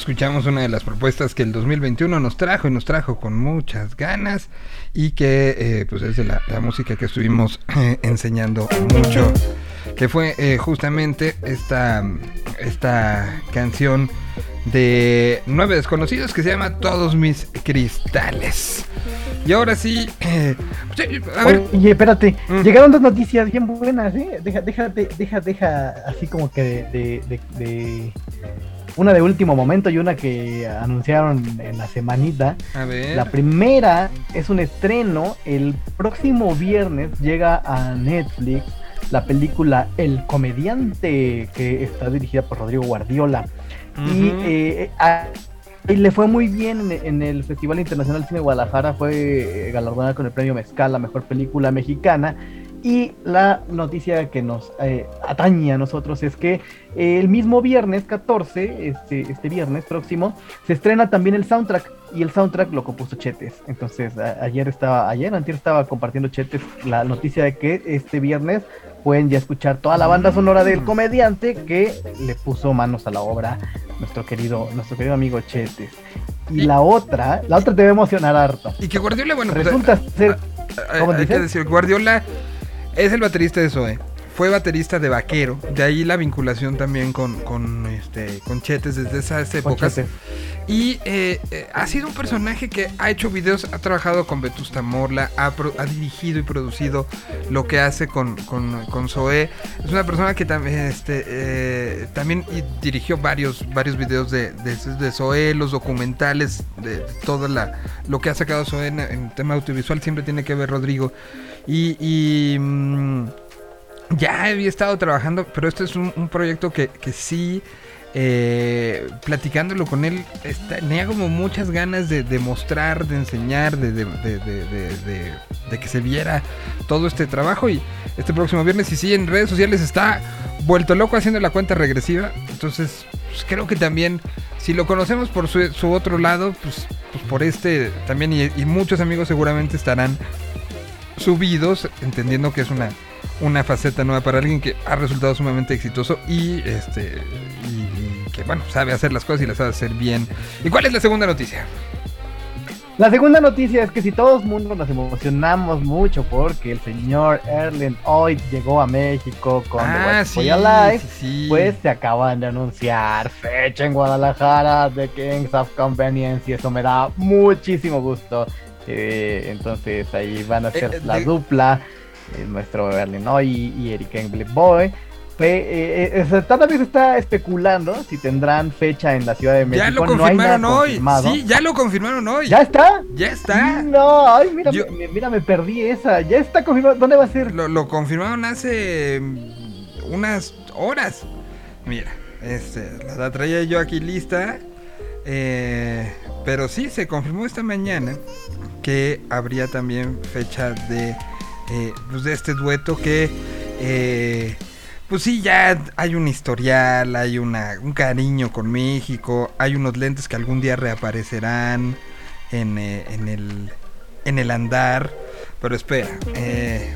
escuchamos una de las propuestas que el 2021 nos trajo y nos trajo con muchas ganas y que eh, pues es de la, la música que estuvimos eh, enseñando mucho, que fue eh, justamente esta, esta canción de Nueve Desconocidos que se llama Todos mis cristales. Y ahora sí, eh, a ver, Oye, espérate, Mm. llegaron dos noticias bien buenas, ¿eh? Deja, deja, de- deja, deja, así como que de, de- de- de- Una de último momento y una que anunciaron en la semanita. a ver. La primera es un estreno. El próximo viernes llega a Netflix la película El Comediante, que está dirigida por Rodrigo Guardiola. Y eh, a- y le fue muy bien en, el Festival Internacional de Cine de Guadalajara, fue eh, galardonada con el premio Mezcal, la mejor película mexicana. Y la noticia que nos eh, atañe a nosotros es que eh, el mismo viernes 14, este, este viernes próximo, se estrena también el soundtrack. Y el soundtrack lo compuso Chetes. Entonces, a- ayer estaba, ayer, antier estaba compartiendo Chetes la noticia de que este viernes pueden ya escuchar toda la banda sonora del comediante que le puso manos a la obra nuestro querido, nuestro querido amigo Chetes. Y Y- la otra, la otra te va a emocionar harto. Y que Guardiola, bueno, pues, Resulta ser, hay, ¿cómo hay que decir, Guardiola es el baterista de Zoe. Fue baterista de Vaquero, de ahí la vinculación también con, con, este, con Chetes desde esas épocas. Y eh, eh, ha sido un personaje que ha hecho videos, ha trabajado con Vetusta Morla, ha, pro- ha dirigido y producido lo que hace con, con, con Zoé. Es una persona que también, este, eh, también dirigió varios, varios videos de, de, de los documentales, de toda la, lo que ha sacado Zoé en, en tema audiovisual, siempre tiene que ver Rodrigo. Y, mm, ya había estado trabajando, pero este es un, proyecto que, que sí, eh, platicándolo con él, tenía como muchas ganas de, de mostrar, de enseñar, de, de- de- que se viera todo este trabajo. Y este próximo viernes, y sí, en redes sociales está vuelto loco haciendo la cuenta regresiva. Entonces, pues, creo que también, si lo conocemos por su, otro lado, pues, pues por este también, y muchos amigos seguramente estarán subidos, entendiendo que es una, una faceta nueva para alguien que ha resultado sumamente exitoso y este y, y que bueno, sabe hacer las cosas y las sabe hacer bien. ¿Y cuál es la segunda noticia? La segunda noticia es que si todos mundo nos emocionamos mucho porque el señor Erlen hoy llegó a México con The ah, West sí, Boy Alive, sí, sí. pues se acaban de anunciar fecha en Guadalajara de Kings of Convenience y eso me da muchísimo gusto. Eh, entonces ahí van a ser Eh, eh, la de- dupla, eh, nuestro Erlen hoy y, Eric Engle Boy. Fe- eh, eh, se está especulando si tendrán fecha en la Ciudad de México. ya lo no confirmaron hoy. confirmado. Sí, ya lo confirmaron hoy. ¿Ya está? Ya está. No, ay, mira, Yo- me, mira, me perdí esa. Ya está confirmado. ¿Dónde va a ser? Lo, lo confirmaron hace mm, unas horas. Mira, este, la traía yo aquí lista. eh, pero sí, se confirmó esta mañana que habría también fecha de, eh, pues de este dueto que, eh, pues sí, ya hay un historial, hay una, un cariño con México, hay unos lentes que algún día reaparecerán en, eh, en el, en el andar. Pero espera,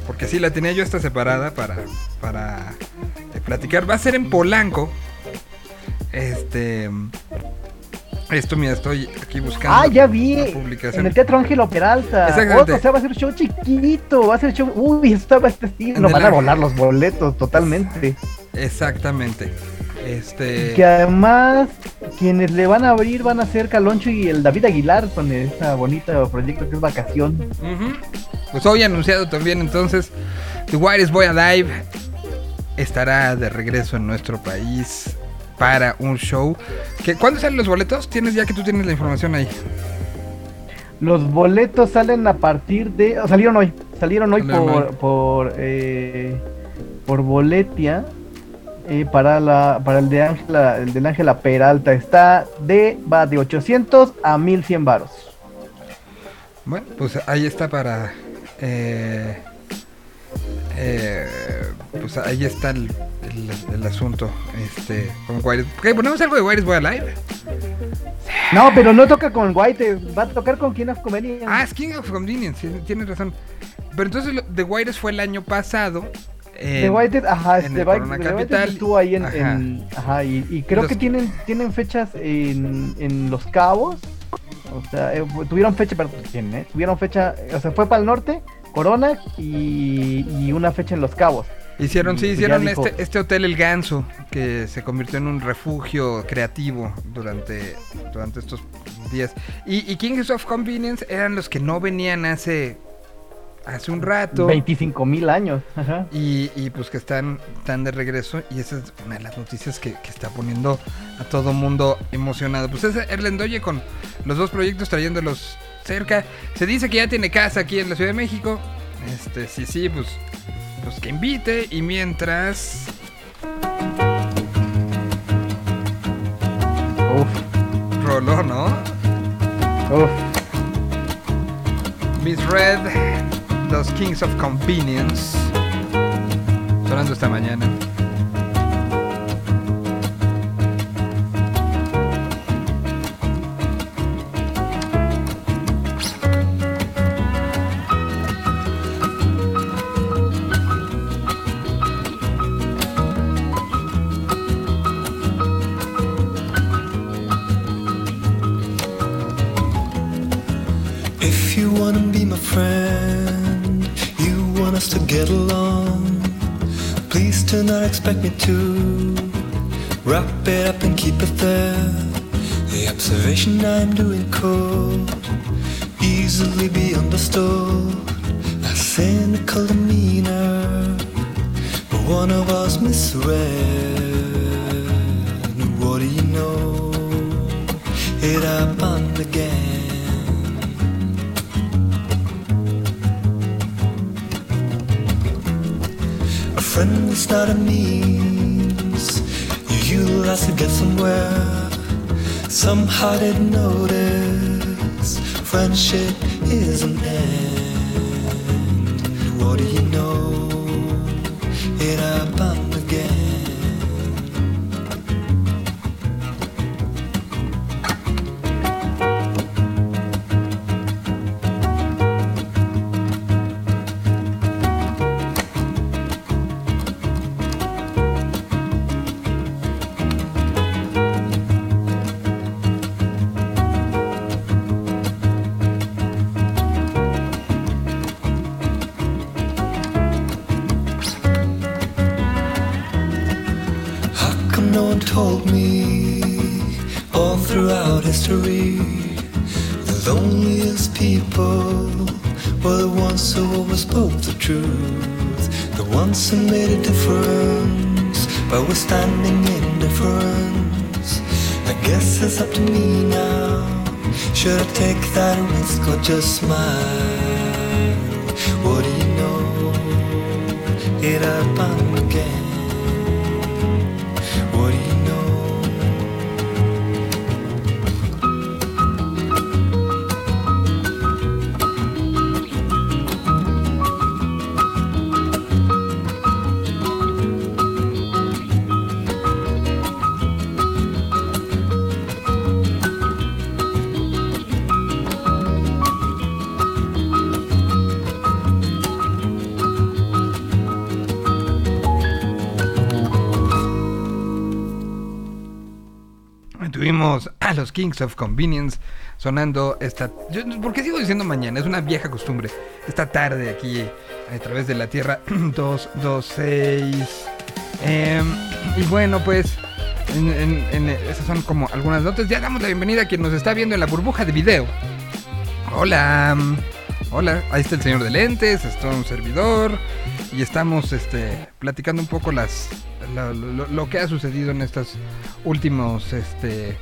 porque sí la tenía yo esta separada para, para platicar. Va a ser en Polanco. Este. Esto, mira, estoy aquí buscando. Ah, ya vi. En el Teatro Ángelo Peralta. Exactamente. O sea, va a ser show chiquito. Va a ser show. Uy, esto va a estar. el van a Ángel. volar los boletos totalmente. Exactamente. Este. Que además, quienes le van a abrir van a ser Caloncho y el David Aguilar con ese bonito proyecto que es Vacación. Pues hoy anunciado también entonces The Wireless Boy Alive estará de regreso en nuestro país para un show. ¿Que, ¿Cuándo salen los boletos? Tienes ya que tú tienes la información ahí. Los boletos salen a partir de. salieron hoy. Salieron hoy Salieron por. hoy. por. eh, por Boletia. eh, para la para el de Ángela el del Ángela Peralta está de va de 800 a 1100 varos. Bueno, pues ahí está para. eh, eh, pues ahí está el, el- el asunto. Este, con Wireless. ¿Qué, ¿Ponemos algo de Wireless Boy Alive? No, pero no toca con White, va a tocar con King of Convenience. Ah, es King of Convenience, tienes razón. Pero entonces The Wireless fue el año pasado The en- Whited, ajá, en The White- Corona The Capital. estuvo ahí en, Ajá. en- ajá, y, y creo Los- que tienen, tienen fechas en, en Los Cabos, o sea, eh, tuvieron fecha, perdón, eh, tuvieron fecha, o sea, fue para el norte, Corona y, y una fecha en Los Cabos. Hicieron, Y sí, pues hicieron dijo- este, este hotel El Ganso, que se convirtió en un refugio creativo durante, durante estos días. Y, y Kings of Convenience eran los que no venían hace, hace un rato. 25 mil años, ajá. Y, y, pues que están, están de regreso y esa es una de las noticias que, que está poniendo a todo mundo emocionado. Pues es Erlendoye con los dos proyectos trayéndolos cerca. Se dice que ya tiene casa aquí en la Ciudad de México. Este, sí, sí, pues, pues que invite y mientras... Uf, Roló, ¿no? uf. Miss Red, los Kings of Convenience. Sonando esta mañana. Do not expect me to wrap it up and keep it there. The observation I'm doing could easily be understood. A cynical demeanor, but one of us misread. What do you know? It happened again. Friend is not a means you utilize to get somewhere. Somehow didn't notice friendship is an end. Just smile? Tuvimos a los Kings of Convenience sonando esta... Yo, ¿Por qué sigo diciendo mañana? Es una vieja costumbre. Esta tarde aquí a través de la Tierra 226. Em, y bueno, pues esas son como algunas notas. Ya damos la bienvenida a quien nos está viendo en la burbuja de video. Hola. Hola, ahí está el señor de lentes, está un servidor y estamos este, platicando un poco las, lo, que ha sucedido en estos últimos este,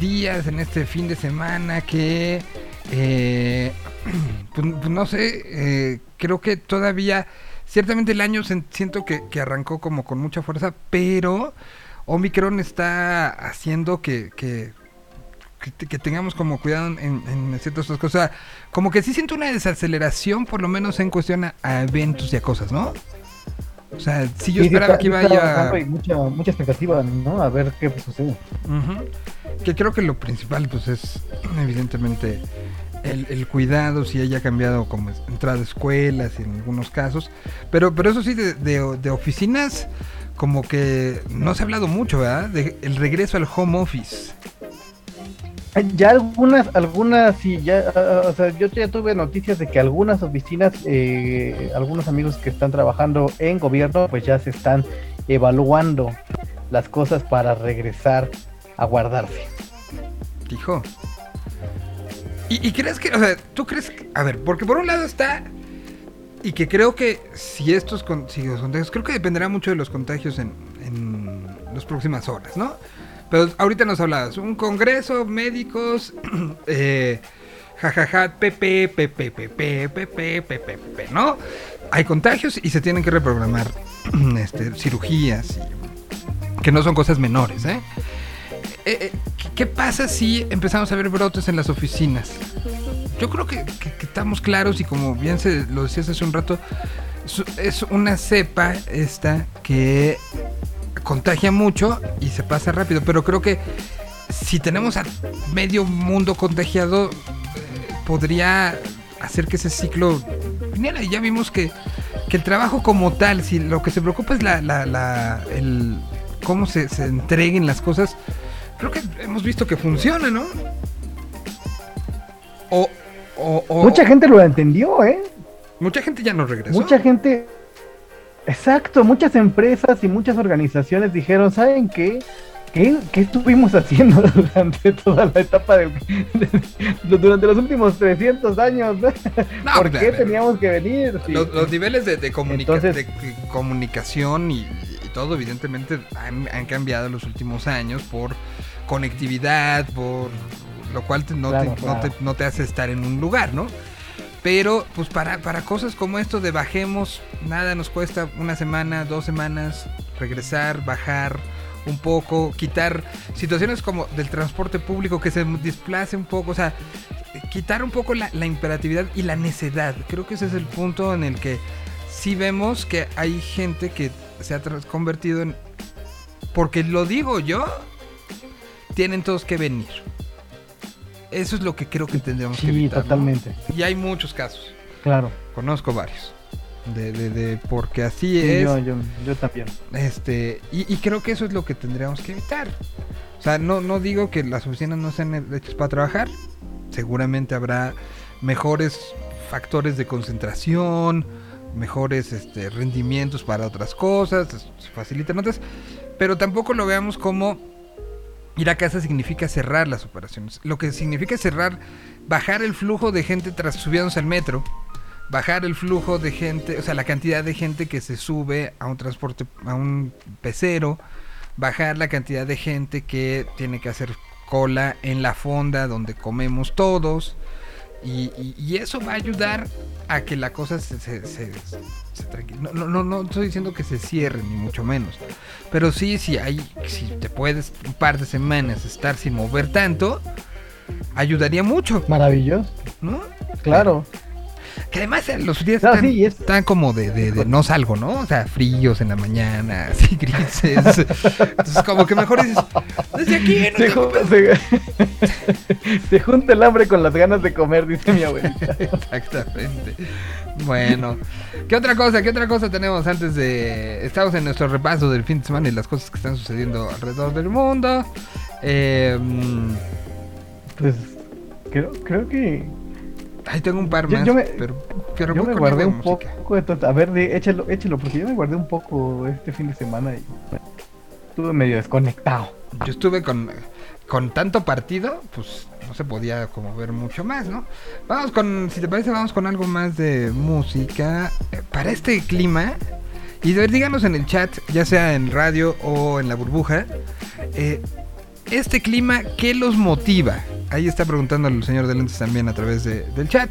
días, en este fin de semana que, eh, pues, pues no sé, eh, creo que todavía, ciertamente el año siento que, que arrancó como con mucha fuerza, pero Omicron está haciendo que, que, que, que tengamos como cuidado en, en ciertas cosas. Como que sí siento una desaceleración, por lo menos en cuestión a, a eventos y a cosas, ¿no? O sea, si yo Sí, esperaba que iba a... mucha, mucha expectativa, ¿no? A ver qué sucede. Ujú. Que creo que lo principal, pues es evidentemente el, el cuidado, si haya cambiado como entrada a escuelas en algunos casos. Pero, pero eso sí, de, de- de oficinas, como que no se ha hablado mucho, ¿verdad? De el regreso al home office. Ya algunas, algunas, sí, ya, ah, o sea, yo ya tuve noticias de que algunas oficinas, eh, algunos amigos que están trabajando en gobierno, pues ya se están evaluando las cosas para regresar a guardarse. Dijo. ¿Y, crees que, o sea, tú crees a ver, porque por un lado está, y que creo que si estos, con, si los contagios, creo que dependerá mucho de los contagios en, en las próximas horas, ¿no? Pero ahorita nos hablabas, un congreso, médicos, eh, jajaja, PP, PP, PP, PP, PP, PP, ¿no? Hay contagios y se tienen que reprogramar este, cirugías, y- que no son cosas menores, ¿eh? Eh, eh, ¿qué- ¿Qué pasa si empezamos a ver brotes en las oficinas? Yo creo que, que- que estamos claros y como bien se lo decías hace un rato, es una cepa esta que contagia mucho y se pasa rápido, pero creo que si tenemos a medio mundo contagiado, eh, podría hacer que ese ciclo viniera. Y ya vimos que, que el trabajo como tal, si lo que se preocupa es la, la- la- el cómo se, se entreguen las cosas, creo que hemos visto que funciona, ¿no? O, o- o- Mucha gente lo entendió, ¿eh? mucha gente ya no regresó. Mucha gente, exacto, muchas empresas y muchas organizaciones dijeron, ¿saben qué? ¿Qué, qué estuvimos haciendo durante toda la etapa de, de- durante los últimos 300 años? No, ¿Por qué teníamos que venir? Sí. Los, los niveles de, de comunica- Entonces- de comunicación y, y todo, evidentemente, han, han cambiado en los últimos años por conectividad, por lo cual te- no, Claro, te, no claro. te- no te hace estar en un lugar, ¿no? Pero, pues para, para cosas como esto de bajemos, nada nos cuesta una semana, dos semanas, regresar, bajar un poco, quitar situaciones como del transporte público que se desplace un poco, o sea, quitar un poco la, la imperatividad y la necedad. Creo que ese es el punto en el que sí vemos que hay gente que se ha convertido en... Porque lo digo yo, tienen todos que venir. Eso es lo que creo que tendríamos que evitar. ¿no? totalmente, Y hay muchos casos. claro. Conozco varios. De, de, de- porque así Sí, es. yo, yo, yo también. Este, y, y creo que eso es lo que tendríamos que evitar. O sea, no, no digo que las oficinas no sean hechas para trabajar. Seguramente habrá mejores factores de concentración, mejores este, rendimientos para otras cosas, se facilitan otras. Pero tampoco lo veamos como ir a casa significa cerrar las operaciones. Lo que significa cerrar, bajar el flujo de gente tras subiéndose al metro, bajar el flujo de gente, o sea, la cantidad de gente que se sube a un transporte, a un pecero, bajar la cantidad de gente que tiene que hacer cola en la fonda donde comemos todos. Y, y- y eso va a ayudar a que la cosa se, se, se- se tranquil- No, no, no, no estoy diciendo que se cierre, ni mucho menos. Pero sí, sí, hay, si te puedes un par de semanas estar sin mover tanto, ayudaría mucho, Maravilloso, ¿no? claro. Que además los días están, sí, y es- están como de, de- de no salgo, ¿no? O sea, fríos en la mañana, así grises. Entonces, como que mejor dices, desde aquí, no Se, te ju- preocupes". se- se junta el hambre con las ganas de comer, dice mi abuelita. Exactamente. Bueno, ¿qué otra cosa? ¿Qué otra cosa tenemos antes de... Estamos en nuestro repaso del fin de semana y las cosas que están sucediendo alrededor del mundo. Eh, mm, Pues creo, creo que ahí tengo un par más, yo me- pero, pero yo me guardé un música. poco de tonta- A ver, de- échalo, échalo, porque yo me guardé un poco este fin de semana y bueno, estuve medio desconectado. Yo estuve con, con tanto partido, pues no se podía como ver mucho más, ¿no? Vamos con, si te parece, vamos con algo más de música. Eh, Para este clima, y díganos en el chat, ya sea en radio o en la burbuja, eh, este clima, ¿qué los motiva? Ahí está preguntando el señor de lentes también a través de- del chat.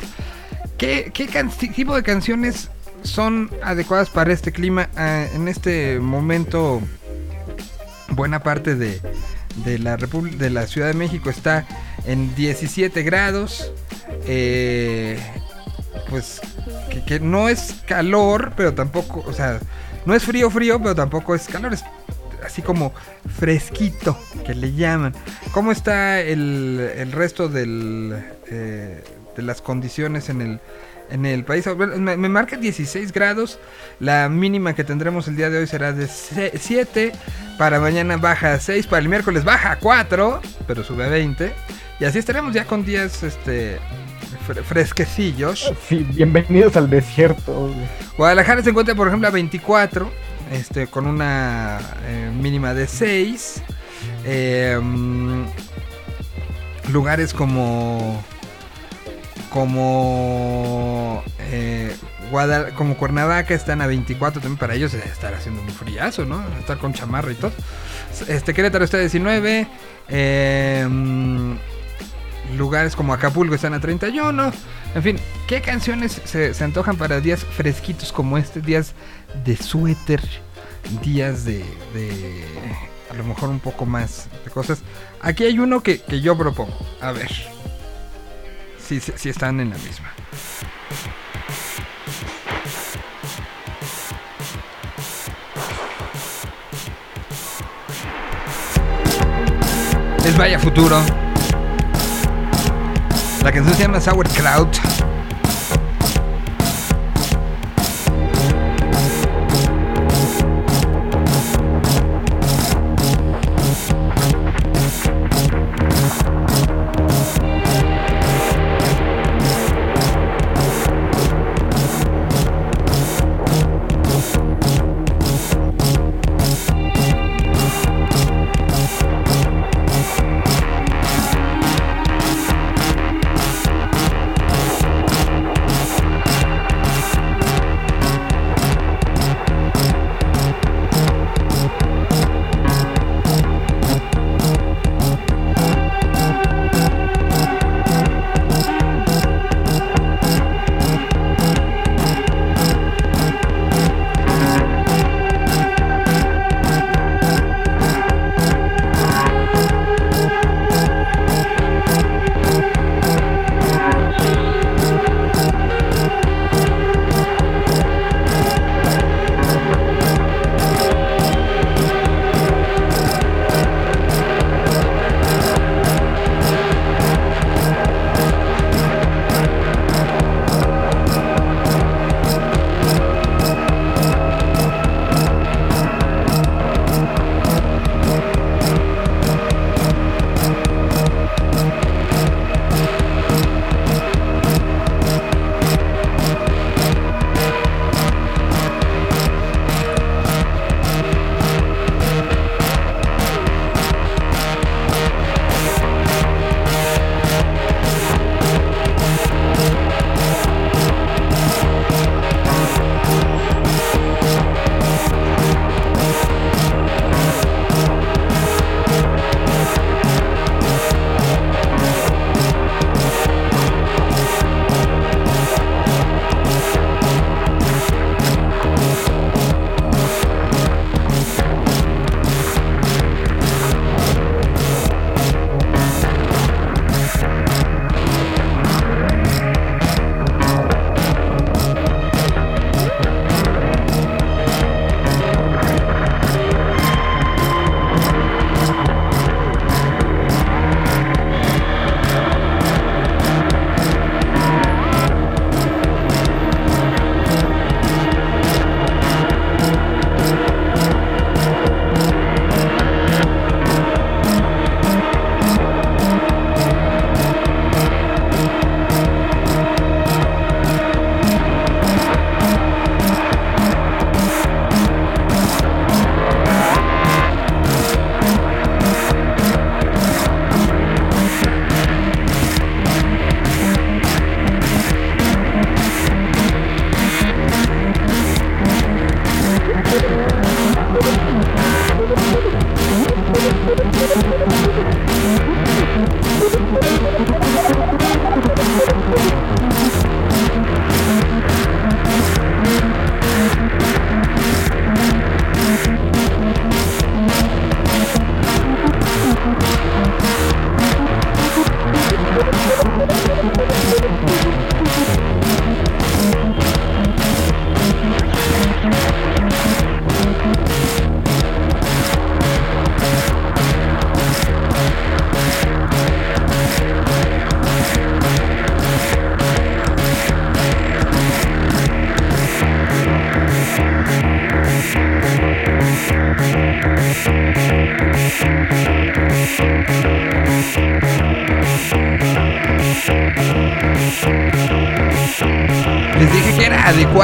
¿Qué, tipo de canciones son adecuadas para este clima? Ah, en este momento, buena parte de la Ciudad de México está en 17 grados. eh, pues que, que no es calor, pero tampoco, o sea, no es frío, frío, pero tampoco es calor. Es así como fresquito, que le llaman. ¿Cómo está el, el resto del, eh, de las condiciones en el, en el país. Me, me marca 16 grados. La mínima que tendremos el día de hoy será de 7. Para mañana baja a 6. Para el miércoles baja a 4. Pero sube a 20. Y así estaremos ya con días este, fre- fresquecillos. Sí, bienvenidos al desierto. Guadalajara se encuentra, por ejemplo, a 24, este, con una eh, mínima de 6. Eh, mm, lugares como. Como. eh, Guadal- como Cuernavaca están a 24 también para ellos estar haciendo un friazo, ¿no? Estar con chamarra y todo. Este Querétaro está a 19. eh, mm, lugares como Acapulco están a 31. En fin, ¿qué canciones se, antojan para días fresquitos como este? Días de suéter, días de, de a lo mejor un poco más de cosas. Aquí hay uno que, que yo propongo. A ver. Si, si, si están en la misma. Es Vaya Futuro. La canción se llama Sauerkraut.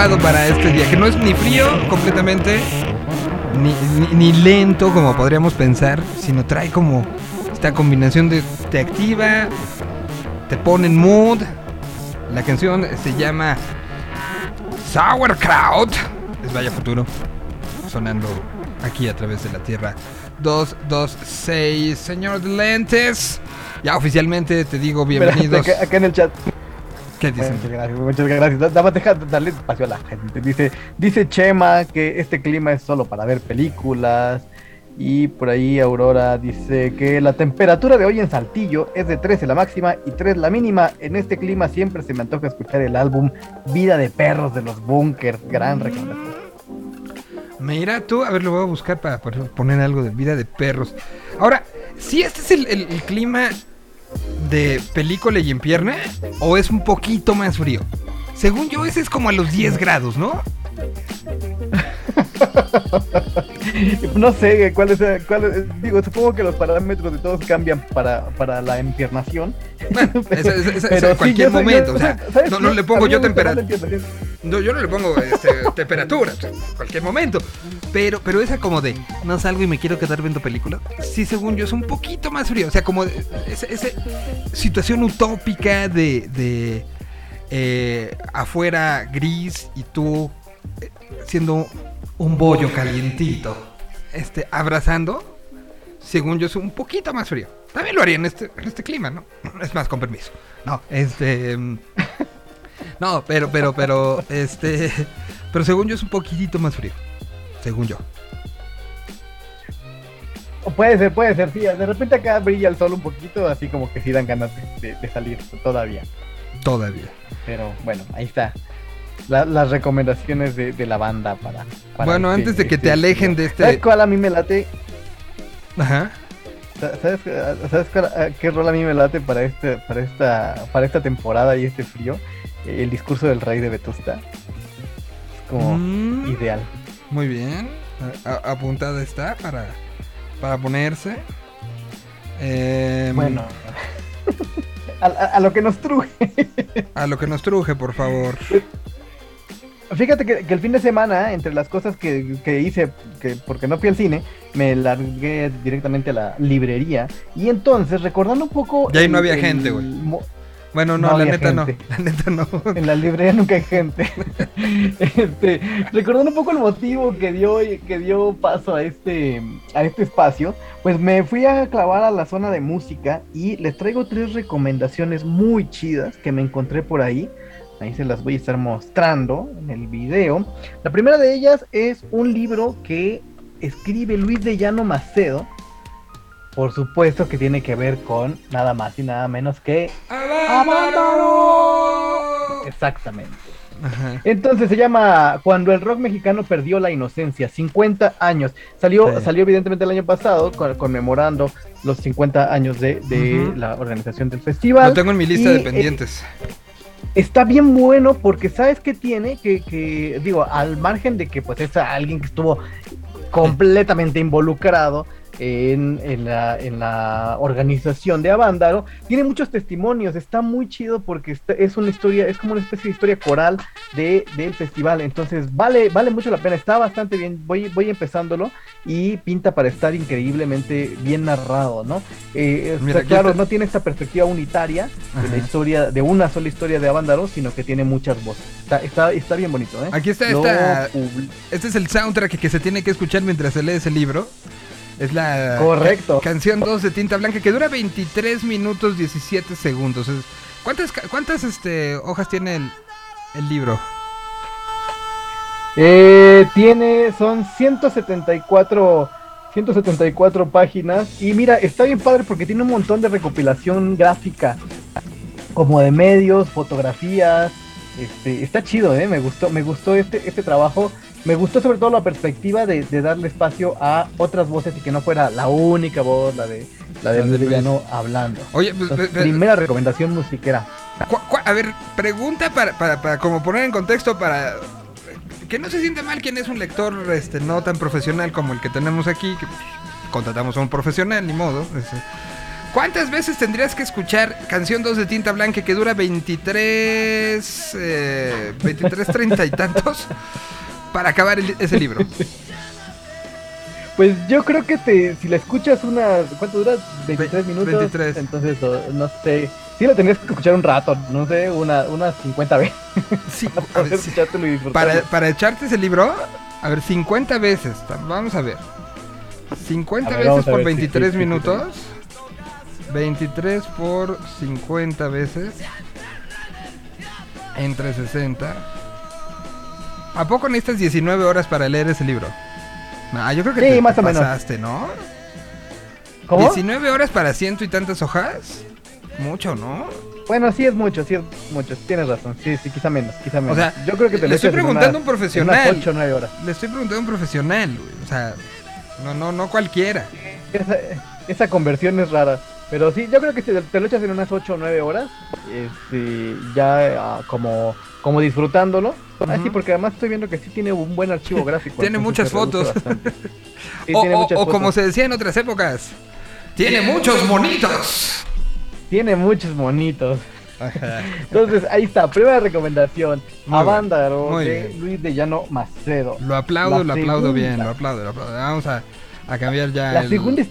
Adecuado para este día, que no es ni frío completamente, ni, ni- ni lento como podríamos pensar, sino trae como esta combinación de te activa, te pone en mood. La canción se llama Sauerkraut, es Vaya Futuro, sonando aquí a través de la Tierra 226, señor de lentes. Ya oficialmente te digo bienvenidos. Espérate, acá, acá en el chat. Muchas gracias, muchas gracias. Nada más deja de darle espacio a la gente. Dice, dice Chema que este clima es solo para ver películas. Y por ahí Aurora dice que la temperatura de hoy en Saltillo es de 13 la máxima y 3 la mínima. En este clima siempre se me antoja escuchar el álbum Vida de Perros de los Bunkers. Gran recomendación. Mira tú, a ver, lo voy a buscar para poner- poner algo de vida de perros. Ahora, si este es el, el- el clima de película y en pierna, o es un poquito más frío. Según yo, ese es como a los 10 grados, ¿no? No sé cuál es, cuál es- digo, supongo que los parámetros de todos cambian para, para la empiernación. Bueno, Pero sí, cualquier momento, yo- o sea, ¿sabes no, le pongo yo temperatura. No, yo no le pongo este, temperatura, o sea, cualquier momento. Pero, pero esa como de no salgo y me quiero quedar viendo películas. Sí, según yo, es un poquito más frío. O sea, como esa situación utópica de, de eh, afuera gris y tú eh, siendo un bollo calientito, este, abrazando. Según yo, es un poquito más frío. También lo haría en este, en este clima, ¿no? Es más, con permiso. No, este. mm, no, pero, pero, pero, este. Pero según yo es un poquitito más frío. Según yo. Puede ser, puede ser, sí. De repente acá brilla el sol un poquito, así como que sí dan ganas de, de- de salir todavía. Todavía. Pero bueno, ahí está. La- las recomendaciones de, de la banda para. para Bueno, este- antes de que este te alejen de ¿Sabes este. cuál a mí me late? Ajá. Sa- ¿Sabes, ¿sabes cuál- a qué rol a mí me late para, este, para, esta, para esta temporada y este frío? Eh, El discurso del rey de Vetusta. Es como Mm, ideal. Muy bien. A- apuntada está para, para ponerse. Em, Bueno. a, a- a lo que nos truje. A lo que nos truje, por favor. Fíjate que, que el fin de semana, entre las cosas que, que hice, que porque no fui al cine, me largué directamente a la librería. Y entonces, recordando un poco. Y ahí no había el gente, güey. Bueno, no, No la neta no. La neta no. En la librería nunca hay gente. Este, recordando un poco el motivo que dio, que dio paso a este, a este espacio, pues me fui a clavar a la zona de música y les traigo tres recomendaciones muy chidas que me encontré por ahí. Ahí se las voy a estar mostrando en el video. La primera de ellas es un libro que escribe Luis de Llano Macedo. Por supuesto que tiene que ver con nada más y nada menos que Avándaro. Exactamente. Ajá. Entonces se llama Cuando el rock mexicano perdió la inocencia, 50 años. Salió, Sí. salió evidentemente el año pasado, con- conmemorando los 50 años de, de la organización del festival. Lo tengo en mi lista Y, de eh, pendientes. Está bien bueno porque sabes que tiene que, que, digo, al margen de que pues es alguien que estuvo completamente involucrado en, en la, en la organización de Avándaro, tiene muchos testimonios, está muy chido porque está- es una historia, es como una especie de historia coral de, del festival, entonces vale, vale mucho la pena, está bastante bien, voy, voy empezándolo y pinta para estar increíblemente bien narrado, ¿no? Eh, Mira, claro, está- no tiene esta perspectiva unitaria de la historia, de una sola historia de Avándaro, sino que tiene muchas voces. Está, está, está bien bonito, ¿eh? Aquí está esta. publi- Este es el soundtrack que se tiene que escuchar mientras se lee ese libro. Es la Correcto. ca- canción 2 de Tinta Blanca que dura 23 minutos 17 segundos. ¿Cuántas, cuántas este, hojas tiene el, el libro? Eh, tiene, son 174, 174 páginas. Y mira, está bien padre porque tiene un montón de recopilación gráfica, como de medios, fotografías. Este, está chido, ¿eh? Me gustó, me gustó este, este trabajo. Me gustó sobre todo la perspectiva de, de darle espacio a otras voces y que no fuera la única voz, la de la de Luis. Villano hablando. Oye, pues, Entonces, primera recomendación musiquera. a ver, pregunta para, para, para como poner en contexto para que no se siente mal quien es un lector este, no tan profesional como el que tenemos aquí, que contratamos a un profesional, ni modo. este. ¿Cuántas veces tendrías que escuchar Canción 2 de Tinta Blanca que dura 23, eh, 23, 30 y tantos para acabar el- ese libro? Pues yo creo que te, si la escuchas unas, ¿cuánto dura? 23 minutos. 23. Entonces, no sé. Sí la tendrías que escuchar un rato, no sé, una, unas 50 veces. Sí, para ver, sí. escuchártelo y para, para echarte ese libro, a ver, 50 veces. Vamos a ver. 50 A ver, veces por ver, sí, 23 sí, sí, sí, minutos. 23 por 50 veces. Entre 60. ¿A poco necesitas 19 horas para leer ese libro? No, yo creo que Sí, te, más te o menos. pasaste, ¿no? ¿Cómo? 19 horas para ciento y tantas hojas. Mucho, ¿no? Bueno, sí es mucho, sí es mucho, tienes razón. Sí, sí, quizá menos, quizá menos. sea, yo creo que te le lo estoy preguntando a un profesional. En unas 8 o 9 horas. Le estoy preguntando a un profesional, güey. O sea, no, no, no cualquiera. Esa, esa conversión es rara. Pero sí, yo creo que si te, lo echas en unas 8 o 9 horas, este, ya ah, como, como disfrutándolo. Ah, sí, Ujú. porque además estoy viendo que sí tiene un buen archivo gráfico. Tiene muchas fotos. Sí, o, tiene o- muchas o como se decía en otras épocas, tiene muchos monitos. Tiene muchos monitos. Entonces, ahí está, primera recomendación. Muy Avándaro de bien. Luis de Llano Macedo. Lo aplaudo, La lo aplaudo bien, lo aplaudo, lo aplaudo. Vamos a, a cambiar ya La el- segunda, es-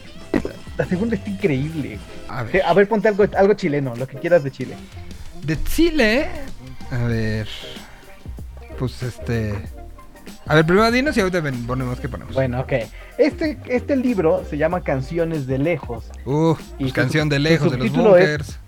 la segunda está increíble. A ver, A ver, ponte algo, algo chileno, lo que quieras de Chile. de Chile. A ver. Pues este. A ver, primero dinos y ahorita ven- ponemos qué ponemos. Bueno, ok. Este, este libro se llama Canciones de Lejos. Y pues su- canción de lejos de los es- bunkers.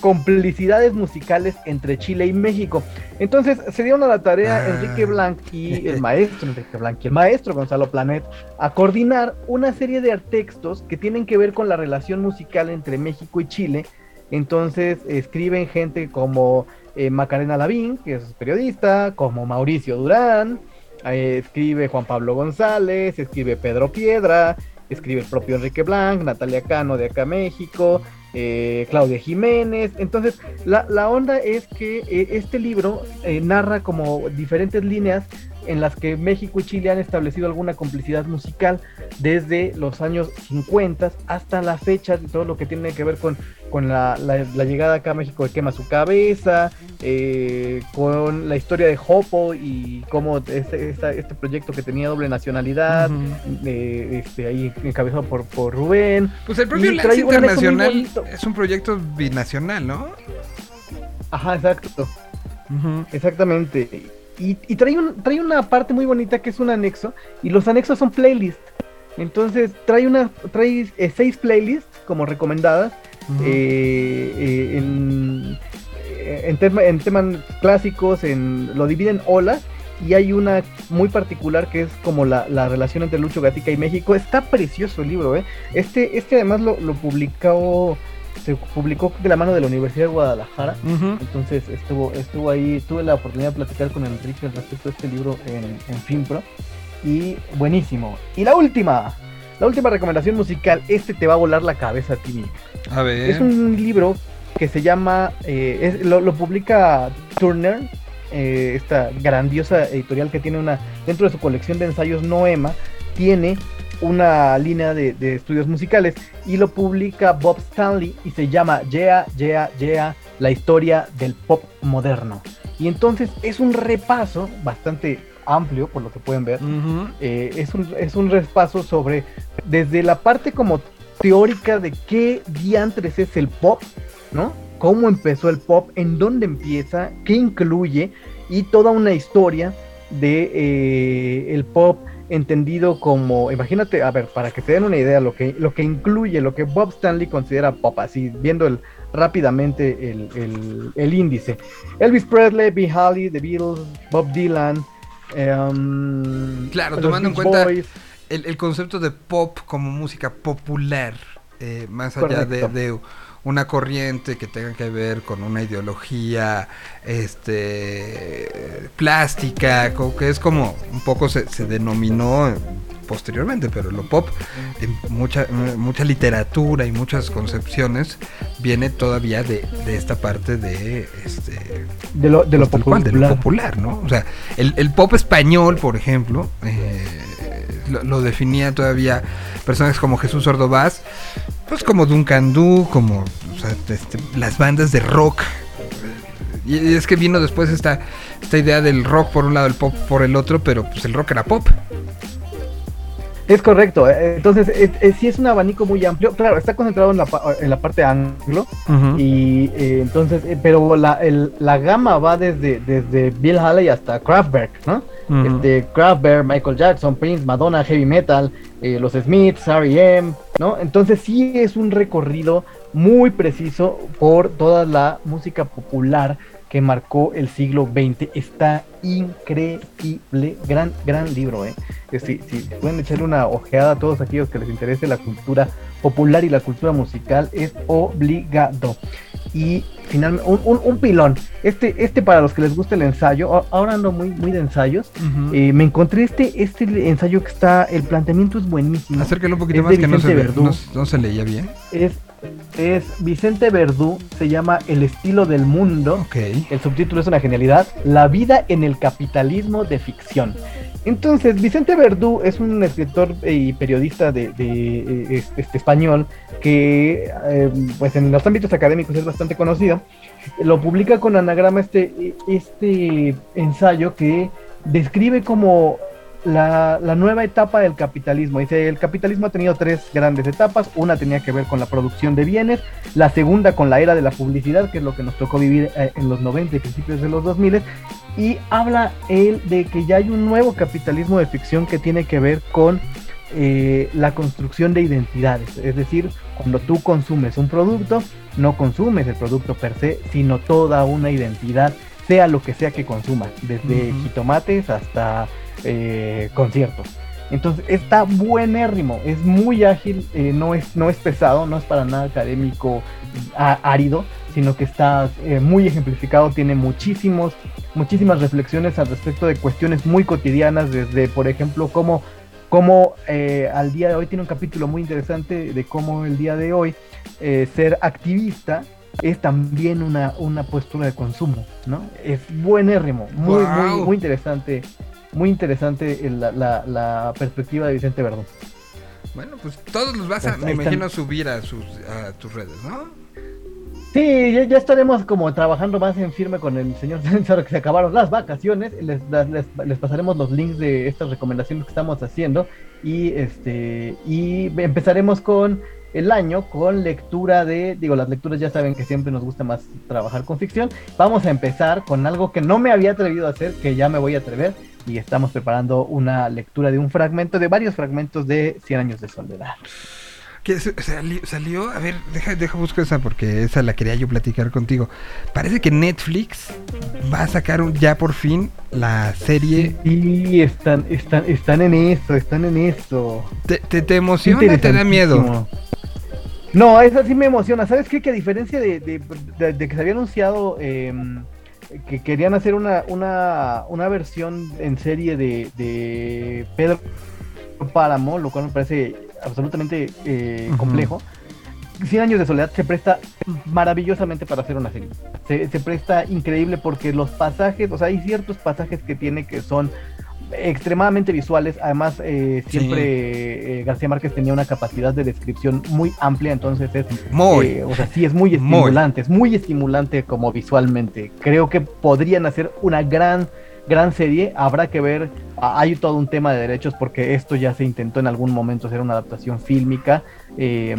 Complicidades musicales entre Chile y México. Entonces se dieron a la tarea Ah. Enrique Blanc y el maestro Enrique Blanc y el maestro Gonzalo Planet a coordinar una serie de textos que tienen que ver con la relación musical entre México y Chile. Entonces escriben gente como eh, Macarena Lavín, que es periodista, como Mauricio Durán, eh, escribe Juan Pablo González, escribe Pedro Piedra, escribe el propio Enrique Blanc, Natalia Cano de acá México, eh, Claudia Jiménez. Entonces, la, la onda es que eh, este libro eh, narra como diferentes líneas en las que México y Chile han establecido alguna complicidad musical desde los años 50 hasta la fecha de todo lo que tiene que ver con, con la, la- la llegada acá a México de Quema su cabeza, eh, con la historia de Hopo y cómo este, esta- este proyecto que tenía doble nacionalidad, eh, este, ahí encabezado por, por Rubén. Pues el propio Lance Internacional es un proyecto binacional, ¿no? Ajá, exacto. Exactamente. Y, y trae, un, trae una parte muy bonita que es un anexo. Y los anexos son playlists. Entonces trae una trae eh, seis playlists como recomendadas. Eh, eh, en, en, tema- en temas clásicos, en, lo divide en olas. Y hay una muy particular que es como la, la relación entre Lucho Gatica y México. Está precioso el libro, ¿eh? Este, este además lo, lo publicó, se publicó de la mano de la Universidad de Guadalajara. Entonces estuvo, estuvo ahí, tuve la oportunidad de platicar con Enrique al respecto de este libro en, en Finpro. Y buenísimo. Y la última, la última recomendación musical, este te va a volar la cabeza a ti. A ver. Es un libro que se llama, eh, es- lo, lo publica Turner, eh, esta grandiosa editorial que tiene una, dentro de su colección de ensayos Noema, tiene una línea de, de estudios musicales y lo publica Bob Stanley y se llama Yeah, Yeah, Yeah, la historia del pop moderno. Y entonces es un repaso bastante amplio, por lo que pueden ver, eh, es, un, es un repaso sobre desde la parte como teórica de qué diantres es el pop, ¿no? Cómo empezó el pop, en dónde empieza, qué incluye y toda una historia de eh, el pop entendido como, imagínate, a ver, para que se den una idea lo que, lo que incluye, lo que Bob Stanley considera pop, así viendo el, rápidamente el, el- el índice. Elvis Presley, Bill Haley, The Beatles, Bob Dylan, em, Claro, tomando en cuenta el, el concepto de pop como música popular, eh, más allá de, de una corriente que tenga que ver con una ideología este plástica, que es como un poco se, se denominó posteriormente, pero lo pop, en mucha, mucha literatura y muchas concepciones, viene todavía de, de esta parte de este de lo, de lo pues, tal cual, de popular. lo popular, ¿no? O sea, el, el pop español, por ejemplo, eh, lo, lo definía todavía personas como Jesús Ordovás, Pues como Duncan Du, como o sea, este, las bandas de rock. Y es que vino después esta, esta idea del rock por un lado, el pop por el otro, pero pues el rock era pop. Es correcto, eh, entonces es- es- sí es un abanico muy amplio, claro, está concentrado en la, en la parte anglo, y eh, entonces, eh, pero la, el- la gama va desde, desde Bill Haley hasta Kraftwerk, ¿no? Ujú. Este, Kraftwerk, Michael Jackson, Prince, Madonna, Heavy Metal, eh, los Smiths, R.E.M., ¿no? Entonces sí es un recorrido muy preciso por toda la música popular que marcó el siglo XX. Está increíble, gran, gran libro, ¿eh? Que Si, si pueden echarle una ojeada a todos aquellos que les interese la cultura popular y la cultura musical, es obligado. Y finalmente, un, un- un pilón. Este, este para los que les gusta el ensayo, ahora ando muy, muy de ensayos. Eh, me encontré este, este ensayo que está, el planteamiento es buenísimo. Acércalo un poquito es más que no se, no, no se leía bien. Es, es Vicente Verdú, se llama El estilo del mundo. El subtítulo es una genialidad. La vida en el capitalismo de ficción. Entonces, Vicente Verdú es un escritor eh, y periodista de, de, eh, es- este, español que, eh, pues en los ámbitos académicos es bastante conocido. Lo publica con anagrama este, este ensayo que describe como la, la nueva etapa del capitalismo. Dice, el capitalismo ha tenido tres grandes etapas. Una tenía que ver con la producción de bienes, la segunda con la era de la publicidad, que es lo que nos tocó vivir eh, en los 90 y principios de los 2000. Y habla él de que ya hay un nuevo capitalismo de ficción que tiene que ver con eh, la construcción de identidades. Es decir, cuando tú consumes un producto, no consumes el producto per se, sino toda una identidad, sea lo que sea que consumas, desde jitomates hasta eh, conciertos. Entonces está buenérrimo, es muy ágil, eh, no, es, no es pesado, no es para nada académico árido, sino que está eh, muy ejemplificado, tiene muchísimos, muchísimas reflexiones al respecto de cuestiones muy cotidianas, desde por ejemplo cómo, cómo eh, al día de hoy tiene un capítulo muy interesante de cómo el día de hoy ser activista es también una, una postura de consumo, ¿no? Es buenérrimo, muy, muy, muy interesante, muy interesante la, la- la perspectiva de Vicente Verdón. Bueno, pues todos los vas a, Pues me están. imagino, subir a, sus, a tus redes, ¿no? Sí, ya, ya estaremos como trabajando más en firme con el señor César que se acabaron las vacaciones. Les, les, les pasaremos los links de estas recomendaciones que estamos haciendo y este y empezaremos con el año con lectura de, digo, las lecturas ya saben que siempre nos gusta más trabajar con ficción. Vamos a empezar con algo que no me había atrevido a hacer, que ya me voy a atrever y estamos preparando una lectura de un fragmento, de varios fragmentos de 100 años de soledad. Que salió, a ver, deja, deja busco esa porque esa la quería yo platicar contigo. Parece que Netflix va a sacar un- ya por fin la serie. Y están, están, están en eso, están en eso. ¿Te, te, te emociona o te da miedo? No, eso sí me emociona. ¿Sabes qué? Que a diferencia de, de- de- de que se había anunciado eh, que querían hacer una, una, una versión en serie de, de Pedro Páramo, lo cual me parece absolutamente eh, complejo. 100 años de soledad se presta maravillosamente para hacer una serie. Se, se presta increíble porque los pasajes, o sea, hay ciertos pasajes que tiene que son extremadamente visuales. Además, eh, siempre eh, García Márquez tenía una capacidad de descripción muy amplia, entonces es Muy. eh, o sea, sí es muy Muy. estimulante, es muy estimulante como visualmente. Creo que podrían hacer una gran, gran serie. Habrá que ver, hay todo un tema de derechos porque esto ya se intentó en algún momento hacer una adaptación fílmica. eh,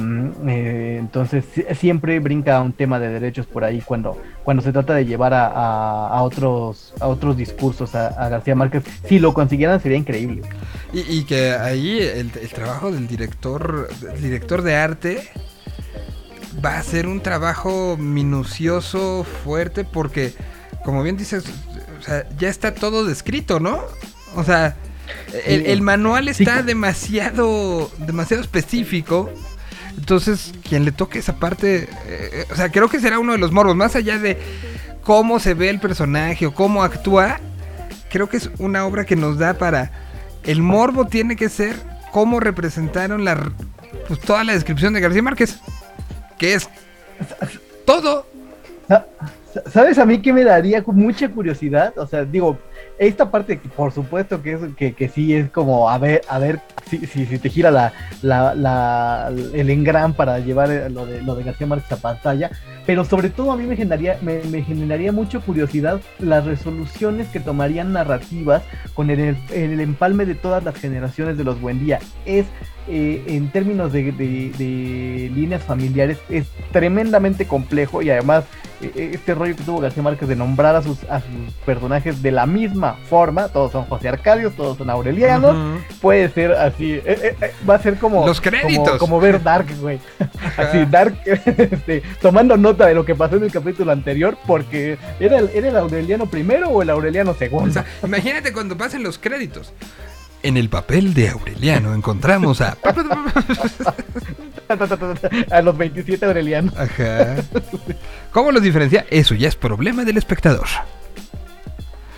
eh, entonces si- siempre brinca un tema de derechos por ahí cuando, cuando se trata de llevar a, a- otros, a otros discursos a, García Márquez. Si lo consiguieran sería increíble. Y, y que ahí el, el trabajo del director, del director de arte va a ser un trabajo minucioso, fuerte, porque, como bien dices, ya está todo descrito, ¿no? O sea, el, el manual está demasiado, demasiado específico. Entonces, quien le toque esa parte, eh, o sea, creo que será uno de los morbos, más allá de cómo se ve el personaje o cómo actúa, creo que es una obra que nos da para... El morbo tiene que ser cómo representaron la, pues, toda la descripción de García Márquez, que es todo. Sa- ¿Sabes a mí que me daría mucha curiosidad? O sea, digo, esta parte, por supuesto que, es, que, que sí es como a ver, a ver si, si, si te gira la, la, la- el engran para llevar eh, lo de, lo de García Márquez a pantalla, pero sobre todo a mí me generaría, me, me generaría mucha curiosidad las resoluciones que tomarían narrativas con el, el empalme de todas las generaciones de los Buen Día. Es, eh, en términos de, de- de líneas familiares, es tremendamente complejo y además eh, este rollo que tuvo García Márquez de nombrar a sus, a sus personajes de la misma forma, todos son José Arcadios, todos son Aurelianos, puede ser así, eh, eh, eh, va a ser como, Los créditos. como, como ver Dark, güey, así Dark, este, tomando nota de lo que pasó en el capítulo anterior, porque era el, era el Aureliano primero o el Aureliano O segundo. sea, imagínate cuando pasen los créditos. En el papel de Aureliano encontramos a... a los 27 Aurelianos. Ajá. ¿Cómo los diferencia? Eso ya es problema del espectador.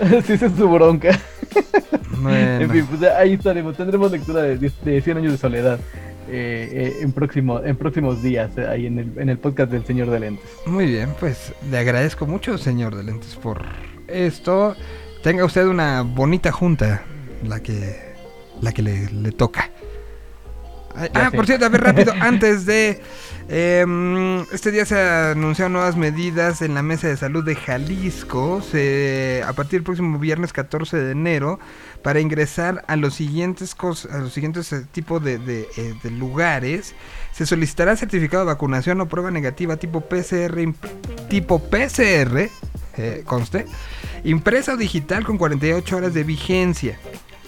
sí, esa es su bronca. Bueno. En fin, pues ahí estaremos. Tendremos lectura de, de, de 100 años de soledad eh, eh, en, próximo, en próximos días, eh, ahí en el, en el podcast del Señor de Lentes. Muy bien, pues le agradezco mucho, señor de lentes, por esto. Tenga usted una bonita junta, la que, la que le, le toca. Ah, ah, por cierto, a ver rápido, antes de... em, este día se anunciaron nuevas medidas en la Mesa de Salud de Jalisco. Se, a partir del próximo viernes 14 de enero, para ingresar a los siguientes, cos- a los siguientes eh, tipos de, de, eh, de lugares, se solicitará certificado de vacunación o prueba negativa tipo PCR, tipo PCR, eh, conste, impresa o digital con 48 horas de vigencia.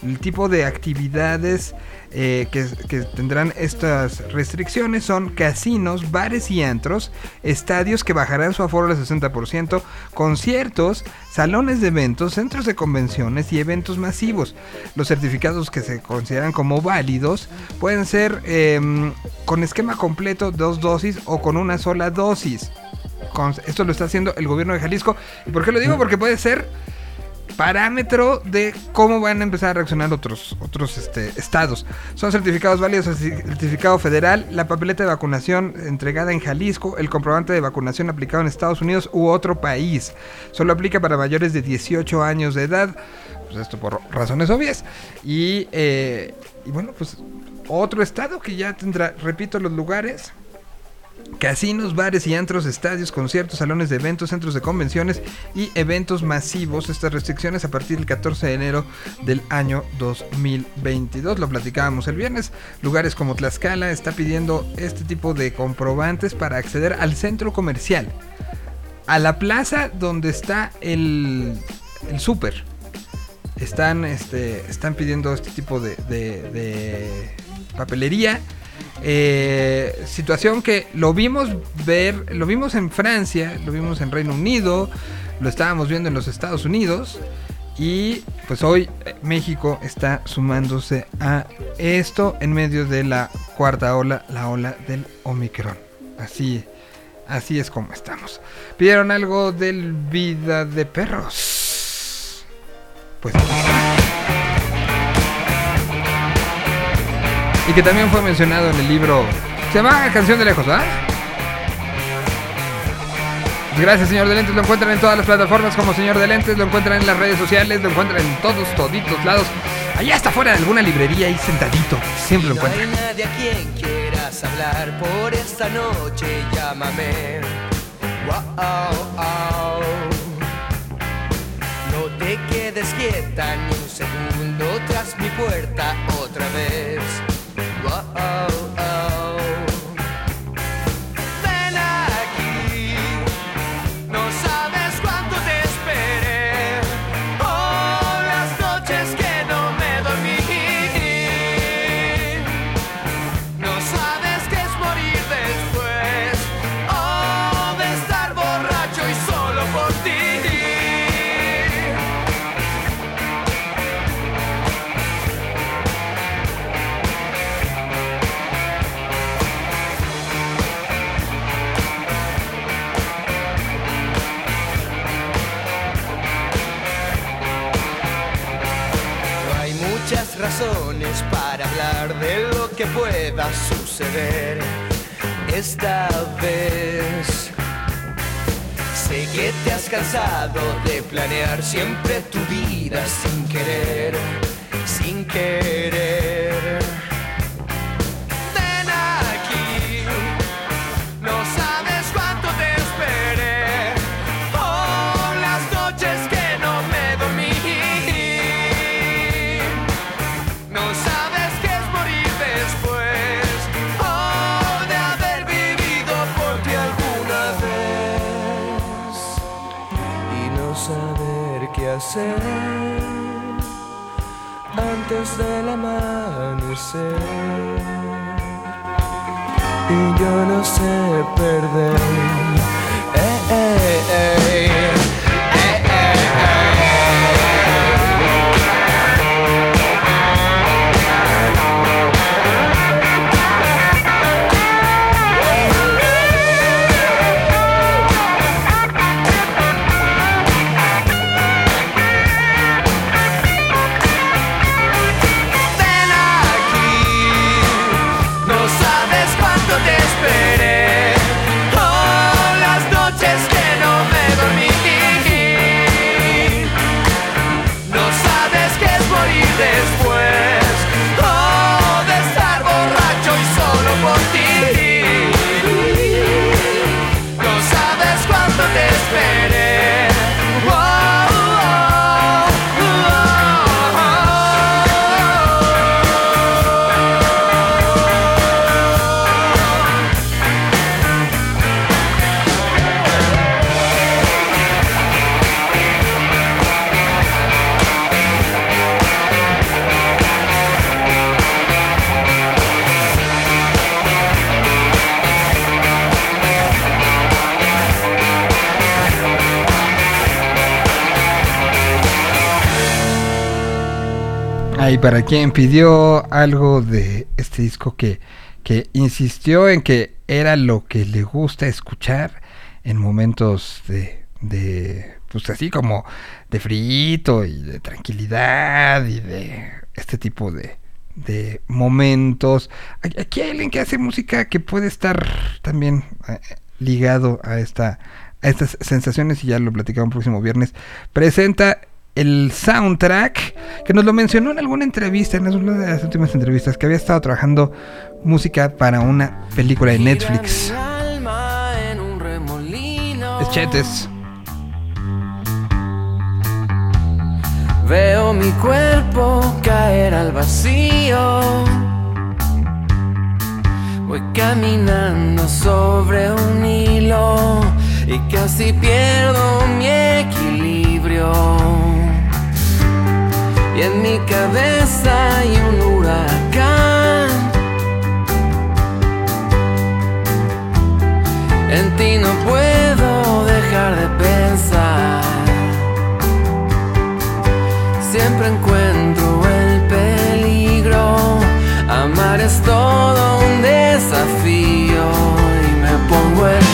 El tipo de actividades eh, que, que tendrán estas restricciones son casinos, bares y antros, estadios que bajarán su aforo al 60%, conciertos, salones de eventos, centros de convenciones y eventos masivos. Los certificados que se consideran como válidos pueden ser em, con esquema completo, dos dosis o con una sola dosis. Con- esto lo está haciendo el gobierno de Jalisco. ¿Y por qué lo digo? Porque puede ser parámetro de cómo van a empezar a reaccionar otros, otros este, estados. Son certificados válidos, el certificado federal, la papeleta de vacunación entregada en Jalisco, el comprobante de vacunación aplicado en Estados Unidos u otro país. Solo aplica para mayores de 18 años de edad. Pues esto por razones obvias. Y, eh, y bueno, pues otro estado que ya tendrá, repito, los lugares Casinos, bares y antros, estadios, conciertos, salones de eventos, centros de convenciones y eventos masivos. Estas restricciones a partir del 14 de enero del año 2022. Lo platicábamos el viernes. Lugares como Tlaxcala está pidiendo este tipo de comprobantes para acceder al centro comercial. A la plaza donde está el, el súper. Están, este, están pidiendo este tipo de, de- de papelería. Eh, situación que lo vimos ver, lo vimos en Francia, lo vimos en Reino Unido, lo estábamos viendo en los Estados Unidos y pues hoy eh, México está sumándose a esto en medio de la cuarta ola, la ola del Omicron. Así, así es como estamos. Pidieron algo del vida de perros. Pues y que también fue mencionado en el libro. Se llama Canción de Lejos, ¿verdad? Gracias, señor de Lentes. Lo encuentran en todas las plataformas como señor de Lentes. Lo encuentran en las redes sociales. Lo encuentran en todos, toditos lados. Allá está fuera de alguna librería ahí sentadito. Siempre lo No hay encuentran. nadie a quien quieras hablar por esta noche, llámame. Wow, No te quedes quieta ni un segundo tras mi puerta otra vez. Wow, que pueda suceder esta vez. Sé que te has cansado de planear siempre tu vida sin querer, sin querer. Hacer antes del amanecer. Y yo no sé perder. Ahí para quien pidió algo de este disco que, que insistió en que era lo que le gusta escuchar en momentos de, de pues así como de frito y de tranquilidad y de este tipo de, de momentos. Aquí- hay alguien que hace música que puede estar también eh, ligado a esta a estas sensaciones y ya lo platicamos el próximo viernes. Presenta el soundtrack que nos lo mencionó en alguna entrevista, en una de las últimas entrevistas, que había estado trabajando música para una película de Netflix. Es Chetes. Veo mi cuerpo caer al vacío. Voy caminando sobre un hilo y casi pierdo mi equilibrio. Y en mi cabeza hay un huracán. En ti no puedo dejar de pensar. Siempre encuentro el peligro. Amar es todo un desafío y me pongo en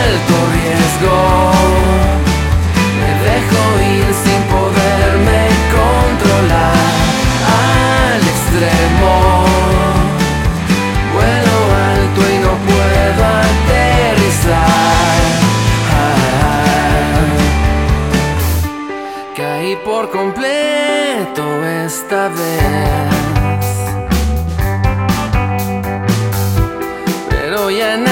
alto riesgo. Extremo. Vuelo alto y no puedo aterrizar. Caí por completo esta vez. Pero ya nada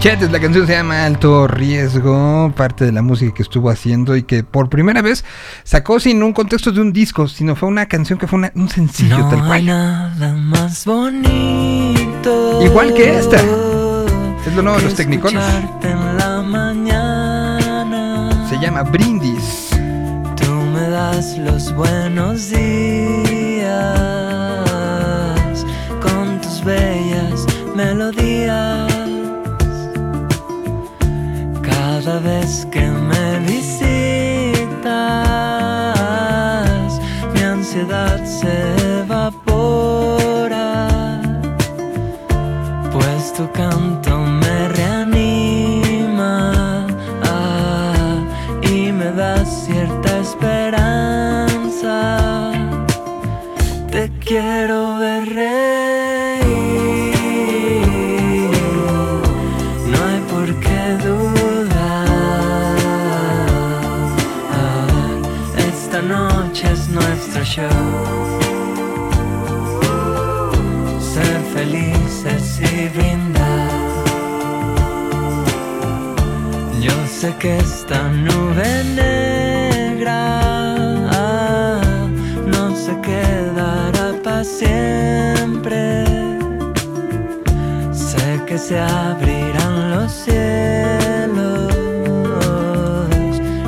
Chetes, la canción se llama Alto Riesgo, parte de la música que estuvo haciendo y que por primera vez sacó sin un contexto de un disco, sino fue una canción que fue una- un sencillo No tal hay cual. nada más bonito. Igual que esta. Es lo nuevo de los mañana. Se llama Brindis. Tú me das los buenos días con tus bellas melodías. Cada vez que me visitas, mi ansiedad se evapora, pues tu canto me reanima ah, y me da cierta esperanza. Te quiero show. Ser felices y brindar. Yo sé que esta nube negra no se quedará para siempre. Sé que se abrirán los cielos.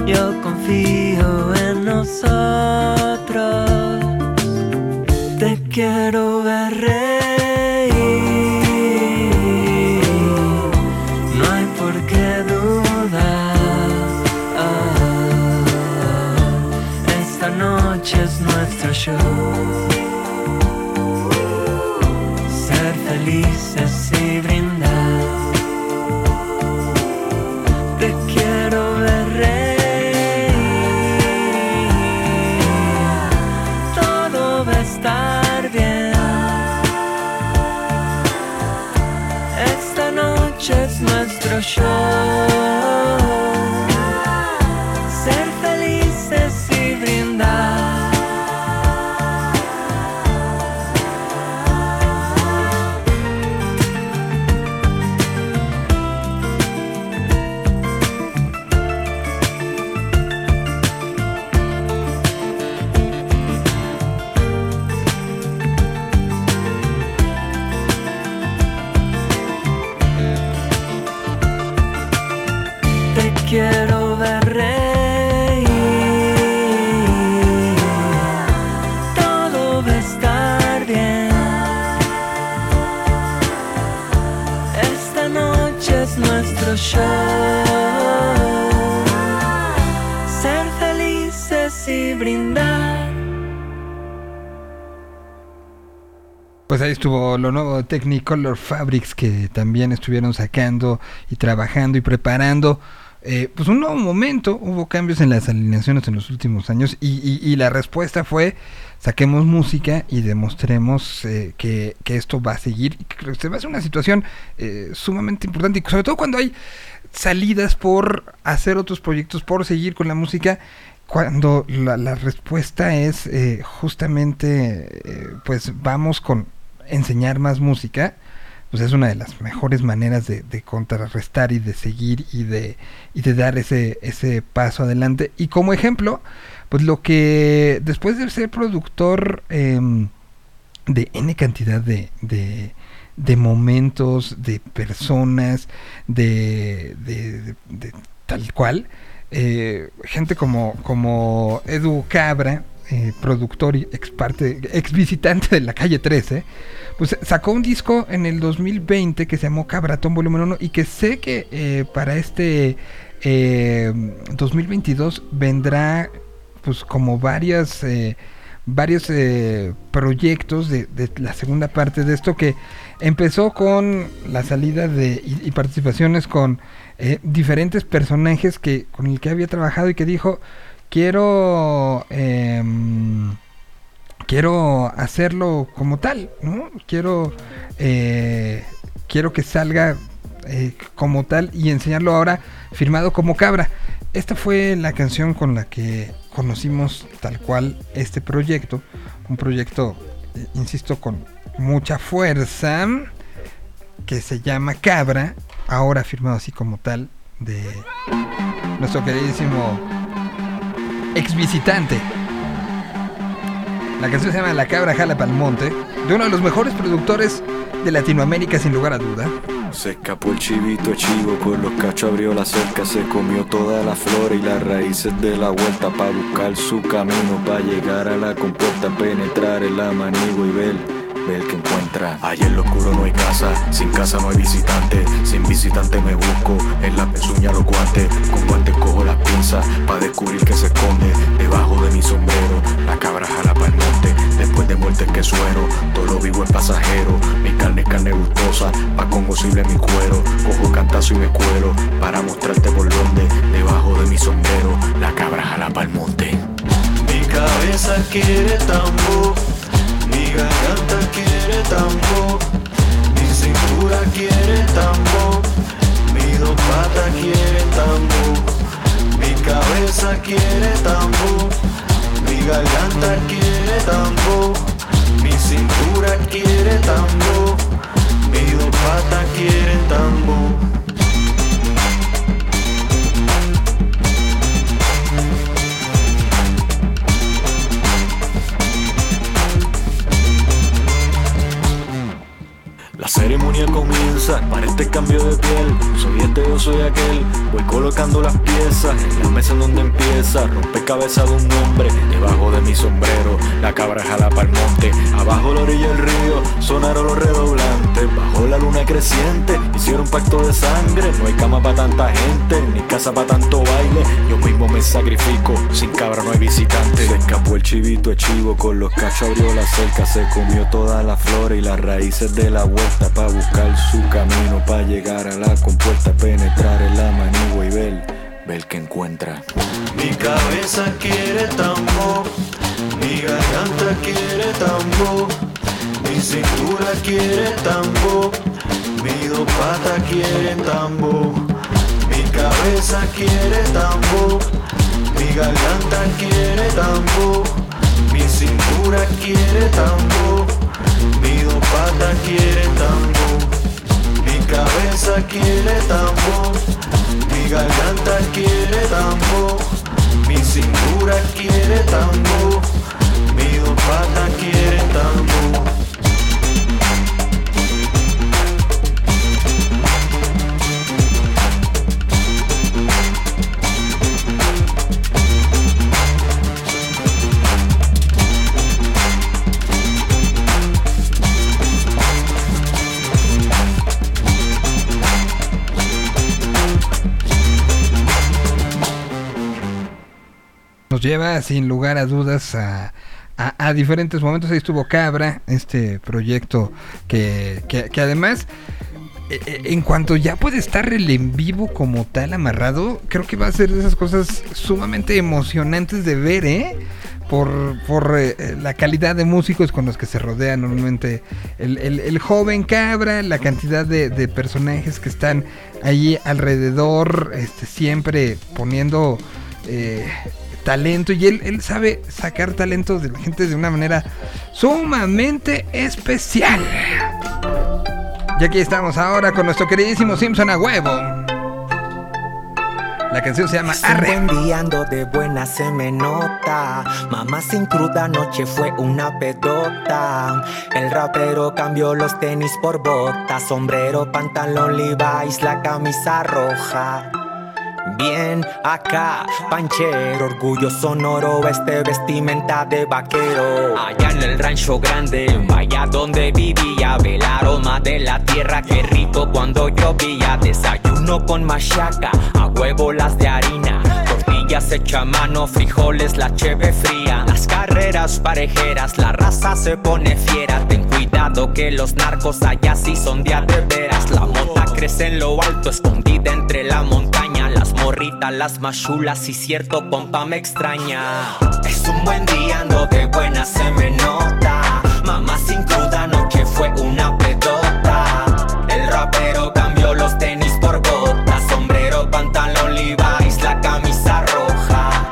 Yo confío en nosotros. Quiero ver reír. No hay por qué dudar. Esta noche es nuestro show. Ser felices nuestro Ser felices y brindar. Pues ahí estuvo lo nuevo de Technicolor Fabrics que también estuvieron sacando y trabajando y preparando. Eh, pues un nuevo momento, hubo cambios en las alineaciones en los últimos años y, y- y la respuesta fue saquemos música y demostremos eh, que, esto va a seguir que se va a hacer una situación eh, sumamente importante. Y sobre todo cuando hay salidas por hacer otros proyectos, por seguir con la música, cuando la, la respuesta es eh, justamente, eh, pues vamos con enseñar más música, pues es una de las mejores maneras de, contrarrestar y de seguir y de, y de dar ese, ese paso adelante. Y como ejemplo, pues lo que después de ser productor em, de N cantidad de, de, de momentos, de personas, de- de tal cual, eh, gente como, como Edu Cabra, eh, productor y ex, parte, ex visitante de la calle 13, pues sacó un disco en el 2020 que se llamó Cabratón Volumen 1 y que sé que eh, para este eh, 2022 vendrá pues como varias eh, varios proyectos de, la segunda parte de esto que empezó con la salida de y, participaciones con diferentes personajes que con el que había trabajado y que dijo quiero em, quiero hacerlo como tal no quiero eh, quiero que salga eh, como tal y enseñarlo ahora firmado como cabra. Esta fue la canción con la que conocimos tal cual este proyecto un proyecto eh, insisto con mucha fuerza que se llama Cabra ahora firmado así como tal de nuestro queridísimo ex visitante. La canción se llama La cabra jala pa'l monte, de uno de los mejores productores de Latinoamérica sin lugar a duda. Se escapó el chivito el chivo, con los cachos abrió la cerca, se comió toda la flora y las raíces de la vuelta para buscar su camino, para llegar a la compuerta, penetrar en la manigua y ver. Ver que encuentra. Allá en lo oscuro no hay casa, sin casa no hay visitante. Sin visitante me busco, en la pezuña los guantes. Con guantes cojo las pinzas, para descubrir que se esconde debajo de mi sombrero. La cabra jala pa'l monte, después de muerte que suero. Todo lo vivo es pasajero, mi carne es carne gustosa, pa' congosible mi cuero. Cojo cantazo y me cuero, para mostrarte por donde, debajo de mi sombrero. La cabra jala pa'l monte. Mi cabeza quiere tambor, mi garganta quiere tambor, mi cintura quiere tambor, mi dos patas quiere tambor, mi cabeza quiere tambor, mi garganta quiere tambor, mi cintura quiere tambor, mi dos patas quiere tambor. La ceremonia comienza, para este cambio de piel. Soy este, yo soy aquel. Voy colocando las piezas en la mesa en donde empieza. Rompecabezas de un hombre debajo de mi sombrero. La cabra jala pa'l monte. Abajo la orilla del río sonaron los redoblantes. Bajo la luna creciente hicieron pacto de sangre. No hay cama para tanta gente, ni casa para tanto baile. Yo mismo me sacrifico. Sin cabra no hay visitante. Se escapó el chivito el chivo con los cachos abrió la cerca. Se comió toda la flora y las raíces de la vuelta para buscar su camino, para llegar a la compuerta, penetrar en la manigua y ver, ver que encuentra. Mi cabeza quiere tambor, mi garganta quiere tambor, mi cintura quiere tambor, mi dos patas quieren tambor, mi cabeza quiere tambor, mi garganta quiere tambor, mi cintura quiere tambor, mi dos patas quieren tambor, mi cabeza quiere tambor. Mi garganta quiere tambor, mi cintura quiere tambor, mi dos patas quieren tambor. Lleva sin lugar a dudas a, a- diferentes momentos. Ahí estuvo Cabra, este proyecto que, que- además, eh, eh, en cuanto ya puede estar el en vivo como tal amarrado, creo que va a ser de esas cosas sumamente emocionantes de ver, ¿eh? Por, por eh, la calidad de músicos con los que se rodea normalmente el, el- joven Cabra, la cantidad de, personajes que están allí alrededor, este, siempre poniendo talento y él, él sabe sacar talento de la gente de una manera sumamente especial. Y aquí estamos ahora con nuestro queridísimo Simpson a huevo. La canción se llama Arre. ando de buena se me nota. Mamá sin cruda anoche fue una pedota. El rapero cambió los tenis por botas, sombrero, pantalón Levi's, la camisa roja. Bien acá, panchero, orgullo sonoro, este vestimenta de vaquero. Allá en el rancho grande, vaya donde vivía, ve el aroma de la tierra, qué rico cuando llovía. Desayuno con machaca, a huevo las de harina. Tortillas hecha mano, frijoles, la cheve fría. Las carreras parejeras, la raza se pone fiera. Ten cuidado que los narcos allá sí son de veras. La mota crece en lo alto, escondida entre la montaña. Las machulas y cierto pompa me extraña. Es un buen día, ando de buena, se me nota. Mamá sin cruda, noche fue una pedota. El rapero cambió los tenis por botas, sombrero, pantalón Levi's, la camisa roja.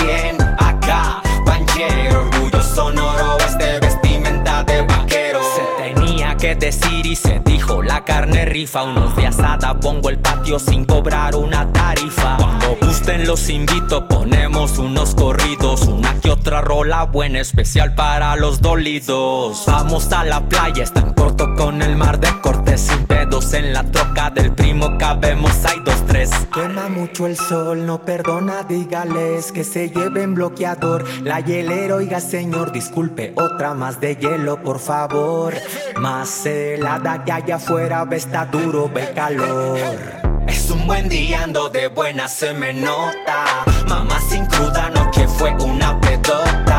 Bien acá, panchero, orgullo sonoro, este vestimenta de vaquero. Se tenía que que decir y se la carne rifa. Unos de asada pongo el patio sin cobrar una tarifa. Cuando gusten los invito, ponemos unos corridos, una que otra rola buena especial para los dolidos. Vamos a la playa, es tan corto con el mar de cortes sin pedos en la troca del primo cabemos hay dos tres. Quema mucho el sol, no perdona, dígales que se lleven bloqueador. La hielera, oiga señor, disculpe, otra más de hielo, por favor. Más helada que allá afuera, ve está duro, ve calor. Es un buen día, ando de buena, se me nota. Mamá sin cruda, no que fue una pedota.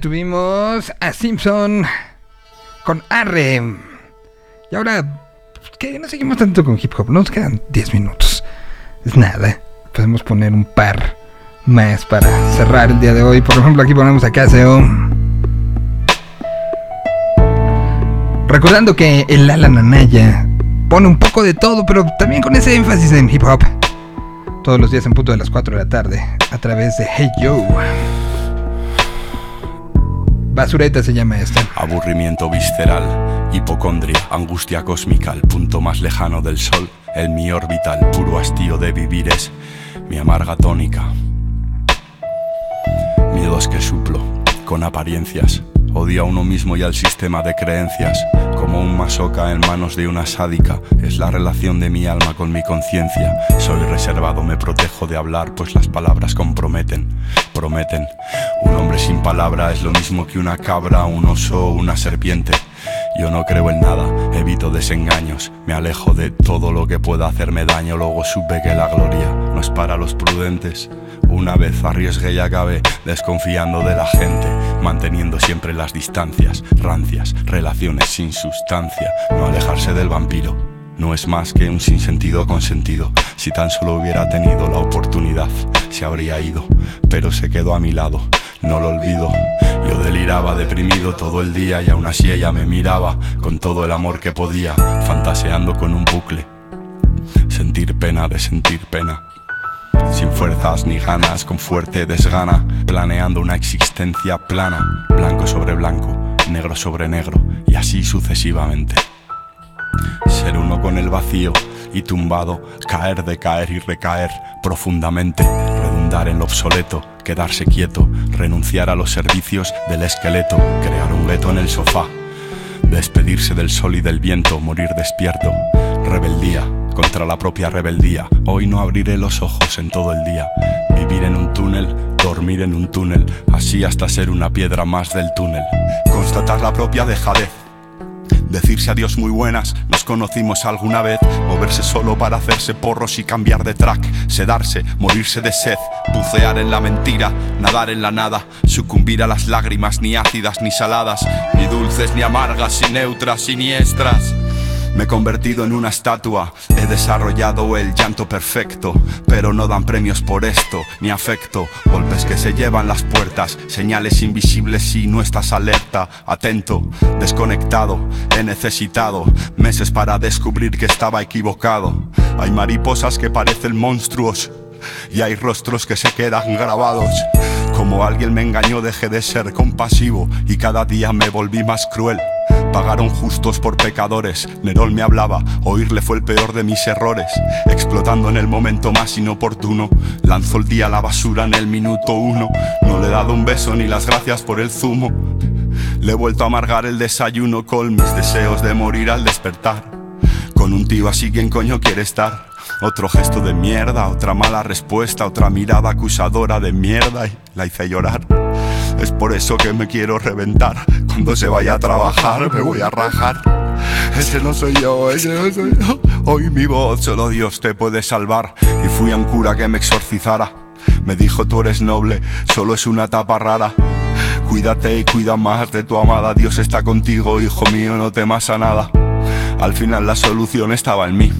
Tuvimos a Simpson con Arre. Y ahora, que no seguimos tanto con hip hop, nos quedan 10 minutos. Es nada. Podemos poner un par más para cerrar el día de hoy. Por ejemplo, aquí ponemos a Caseo. Recordando que el Alan Anaya pone un poco de todo, pero también con ese énfasis en hip hop. Todos los días en punto de las 4 de la tarde, a través de Hey Yo. Basureta se llama esta. Aburrimiento visceral, hipocondria, angustia cósmica, el punto más lejano del sol, el mi orbital, puro hastío de vivir es mi amarga tónica. Miedos que suplo, con apariencias, odio a uno mismo y al sistema de creencias, como un masoca en manos de una sádica, es la relación de mi alma con mi conciencia. Soy reservado, me protejo de hablar, pues las palabras comprometen, prometen. Un hombre sin palabra es lo mismo que una cabra, un oso o una serpiente. Yo no creo en nada, evito desengaños, me alejo de todo lo que pueda hacerme daño, luego supe que la gloria no es para los prudentes. Una vez arriesgué y acabé desconfiando de la gente, manteniendo siempre las distancias, rancias, relaciones sin sustancia, no alejarse del vampiro. No es más que un sinsentido consentido. Si tan solo hubiera tenido la oportunidad, se habría ido, pero se quedó a mi lado. No lo olvido. Yo deliraba deprimido todo el día y aún así ella me miraba con todo el amor que podía, fantaseando con un bucle. Sentir pena de sentir pena. Sin fuerzas ni ganas, con fuerte desgana, planeando una existencia plana, blanco sobre blanco, negro sobre negro, y así sucesivamente. Ser uno con el vacío y tumbado, caer de caer y recaer profundamente, redundar en lo obsoleto, quedarse quieto, renunciar a los servicios del esqueleto, crear un gueto en el sofá, despedirse del sol y del viento, morir despierto, rebeldía contra la propia rebeldía. Hoy no abriré los ojos en todo el día, vivir en un túnel, dormir en un túnel, así hasta ser una piedra más del túnel, constatar la propia dejadez Decirse adiós muy buenas, nos conocimos alguna vez. Moverse solo para hacerse porros y cambiar de track. Sedarse, morirse de sed, bucear en la mentira, nadar en la nada. Sucumbir a las lágrimas, ni ácidas ni saladas, ni dulces ni amargas, ni neutras, siniestras. Me he convertido en una estatua, he desarrollado el llanto perfecto, pero no dan premios por esto, ni afecto, golpes que se llevan las puertas, señales invisibles si no estás alerta, atento, desconectado, he necesitado meses para descubrir que estaba equivocado. Hay mariposas que parecen monstruos y hay rostros que se quedan grabados. Como alguien me engañó dejé de ser compasivo y cada día me volví más cruel. Pagaron justos por pecadores, Nerón me hablaba, oírle fue el peor de mis errores. Explotando en el momento más inoportuno, lanzó el día a la basura en el minuto uno. No le he dado un beso ni las gracias por el zumo. Le he vuelto a amargar el desayuno con mis deseos de morir al despertar. Con un tío así, ¿quién coño quiere estar? Otro gesto de mierda, otra mala respuesta, otra mirada acusadora de mierda y la hice llorar. Es por eso que me quiero reventar. Cuando se vaya a trabajar me voy a rajar. Ese no soy yo, ese no soy yo. Hoy mi voz, solo Dios te puede salvar. Y fui a un cura que me exorcizara. Me dijo tú eres noble, solo es una etapa rara. Cuídate y cuida más de tu amada. Dios está contigo, hijo mío, no temas a nada. Al final la solución estaba en mí.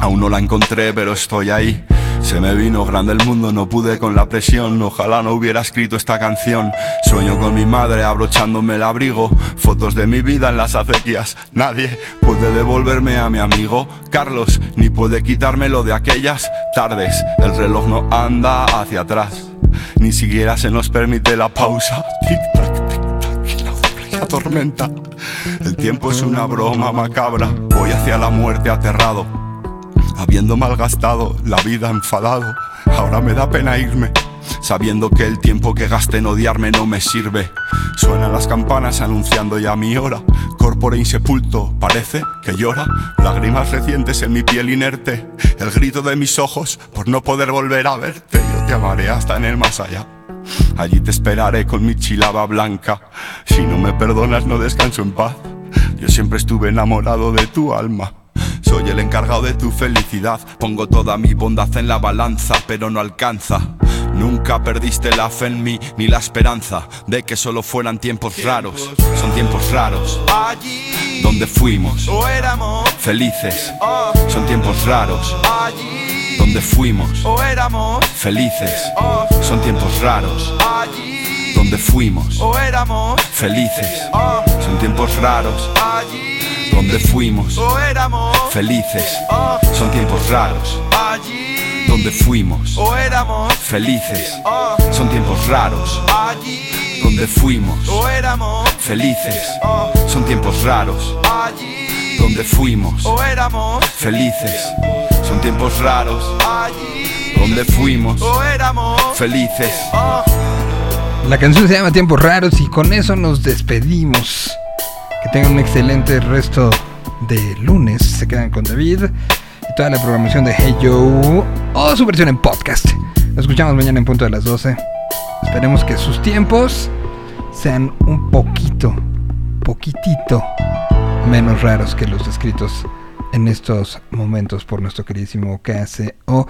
Aún no la encontré, pero estoy ahí. Se me vino grande el mundo, no pude con la presión. Ojalá no hubiera escrito esta canción. Sueño con mi madre abrochándome el abrigo. Fotos de mi vida en las acequias. Nadie puede devolverme a mi amigo Carlos, ni puede quitármelo de aquellas tardes. El reloj no anda hacia atrás. Ni siquiera se nos permite la pausa. Tic-tac, y la doble la tormenta. El tiempo es una broma macabra. Voy hacia la muerte aterrado. Habiendo malgastado la vida enfadado, ahora me da pena irme. Sabiendo que el tiempo que gaste en odiarme no me sirve. Suenan las campanas anunciando ya mi hora. Corpore insepulto, parece que llora. Lágrimas recientes en mi piel inerte. El grito de mis ojos por no poder volver a verte. Yo te amaré hasta en el más allá. Allí te esperaré con mi chilaba blanca. Si no me perdonas, no descanso en paz. Yo siempre estuve enamorado de tu alma. Soy el encargado de tu felicidad. Pongo toda mi bondad en la balanza, pero no alcanza. Nunca perdiste la fe en mí ni la esperanza de que solo fueran tiempos raros. Son tiempos raros. Allí Donde fuimos o éramos felices. oh, Son tiempos raros. allí Donde fuimos o éramos felices. oh, Son tiempos raros. allí Donde fuimos o éramos felices. oh, Son tiempos raros. allí Donde fuimos o éramos felices. oh, Son tiempos raros. allí Donde fuimos o éramos felices. oh, Son tiempos raros. allí Donde fuimos o éramos felices. oh, Son tiempos raros. allí Donde fuimos o éramos felices. Son tiempos raros. allí Donde fuimos o éramos felices. oh, La canción se llama Tiempos Raros y con eso nos despedimos. Que tengan un excelente resto de lunes. Se quedan con David y toda la programación de Hey Joe o su versión en podcast. Nos escuchamos mañana en punto de las 12. Esperemos que sus tiempos sean un poquito, poquitito menos raros que los descritos en estos momentos por nuestro queridísimo KCO.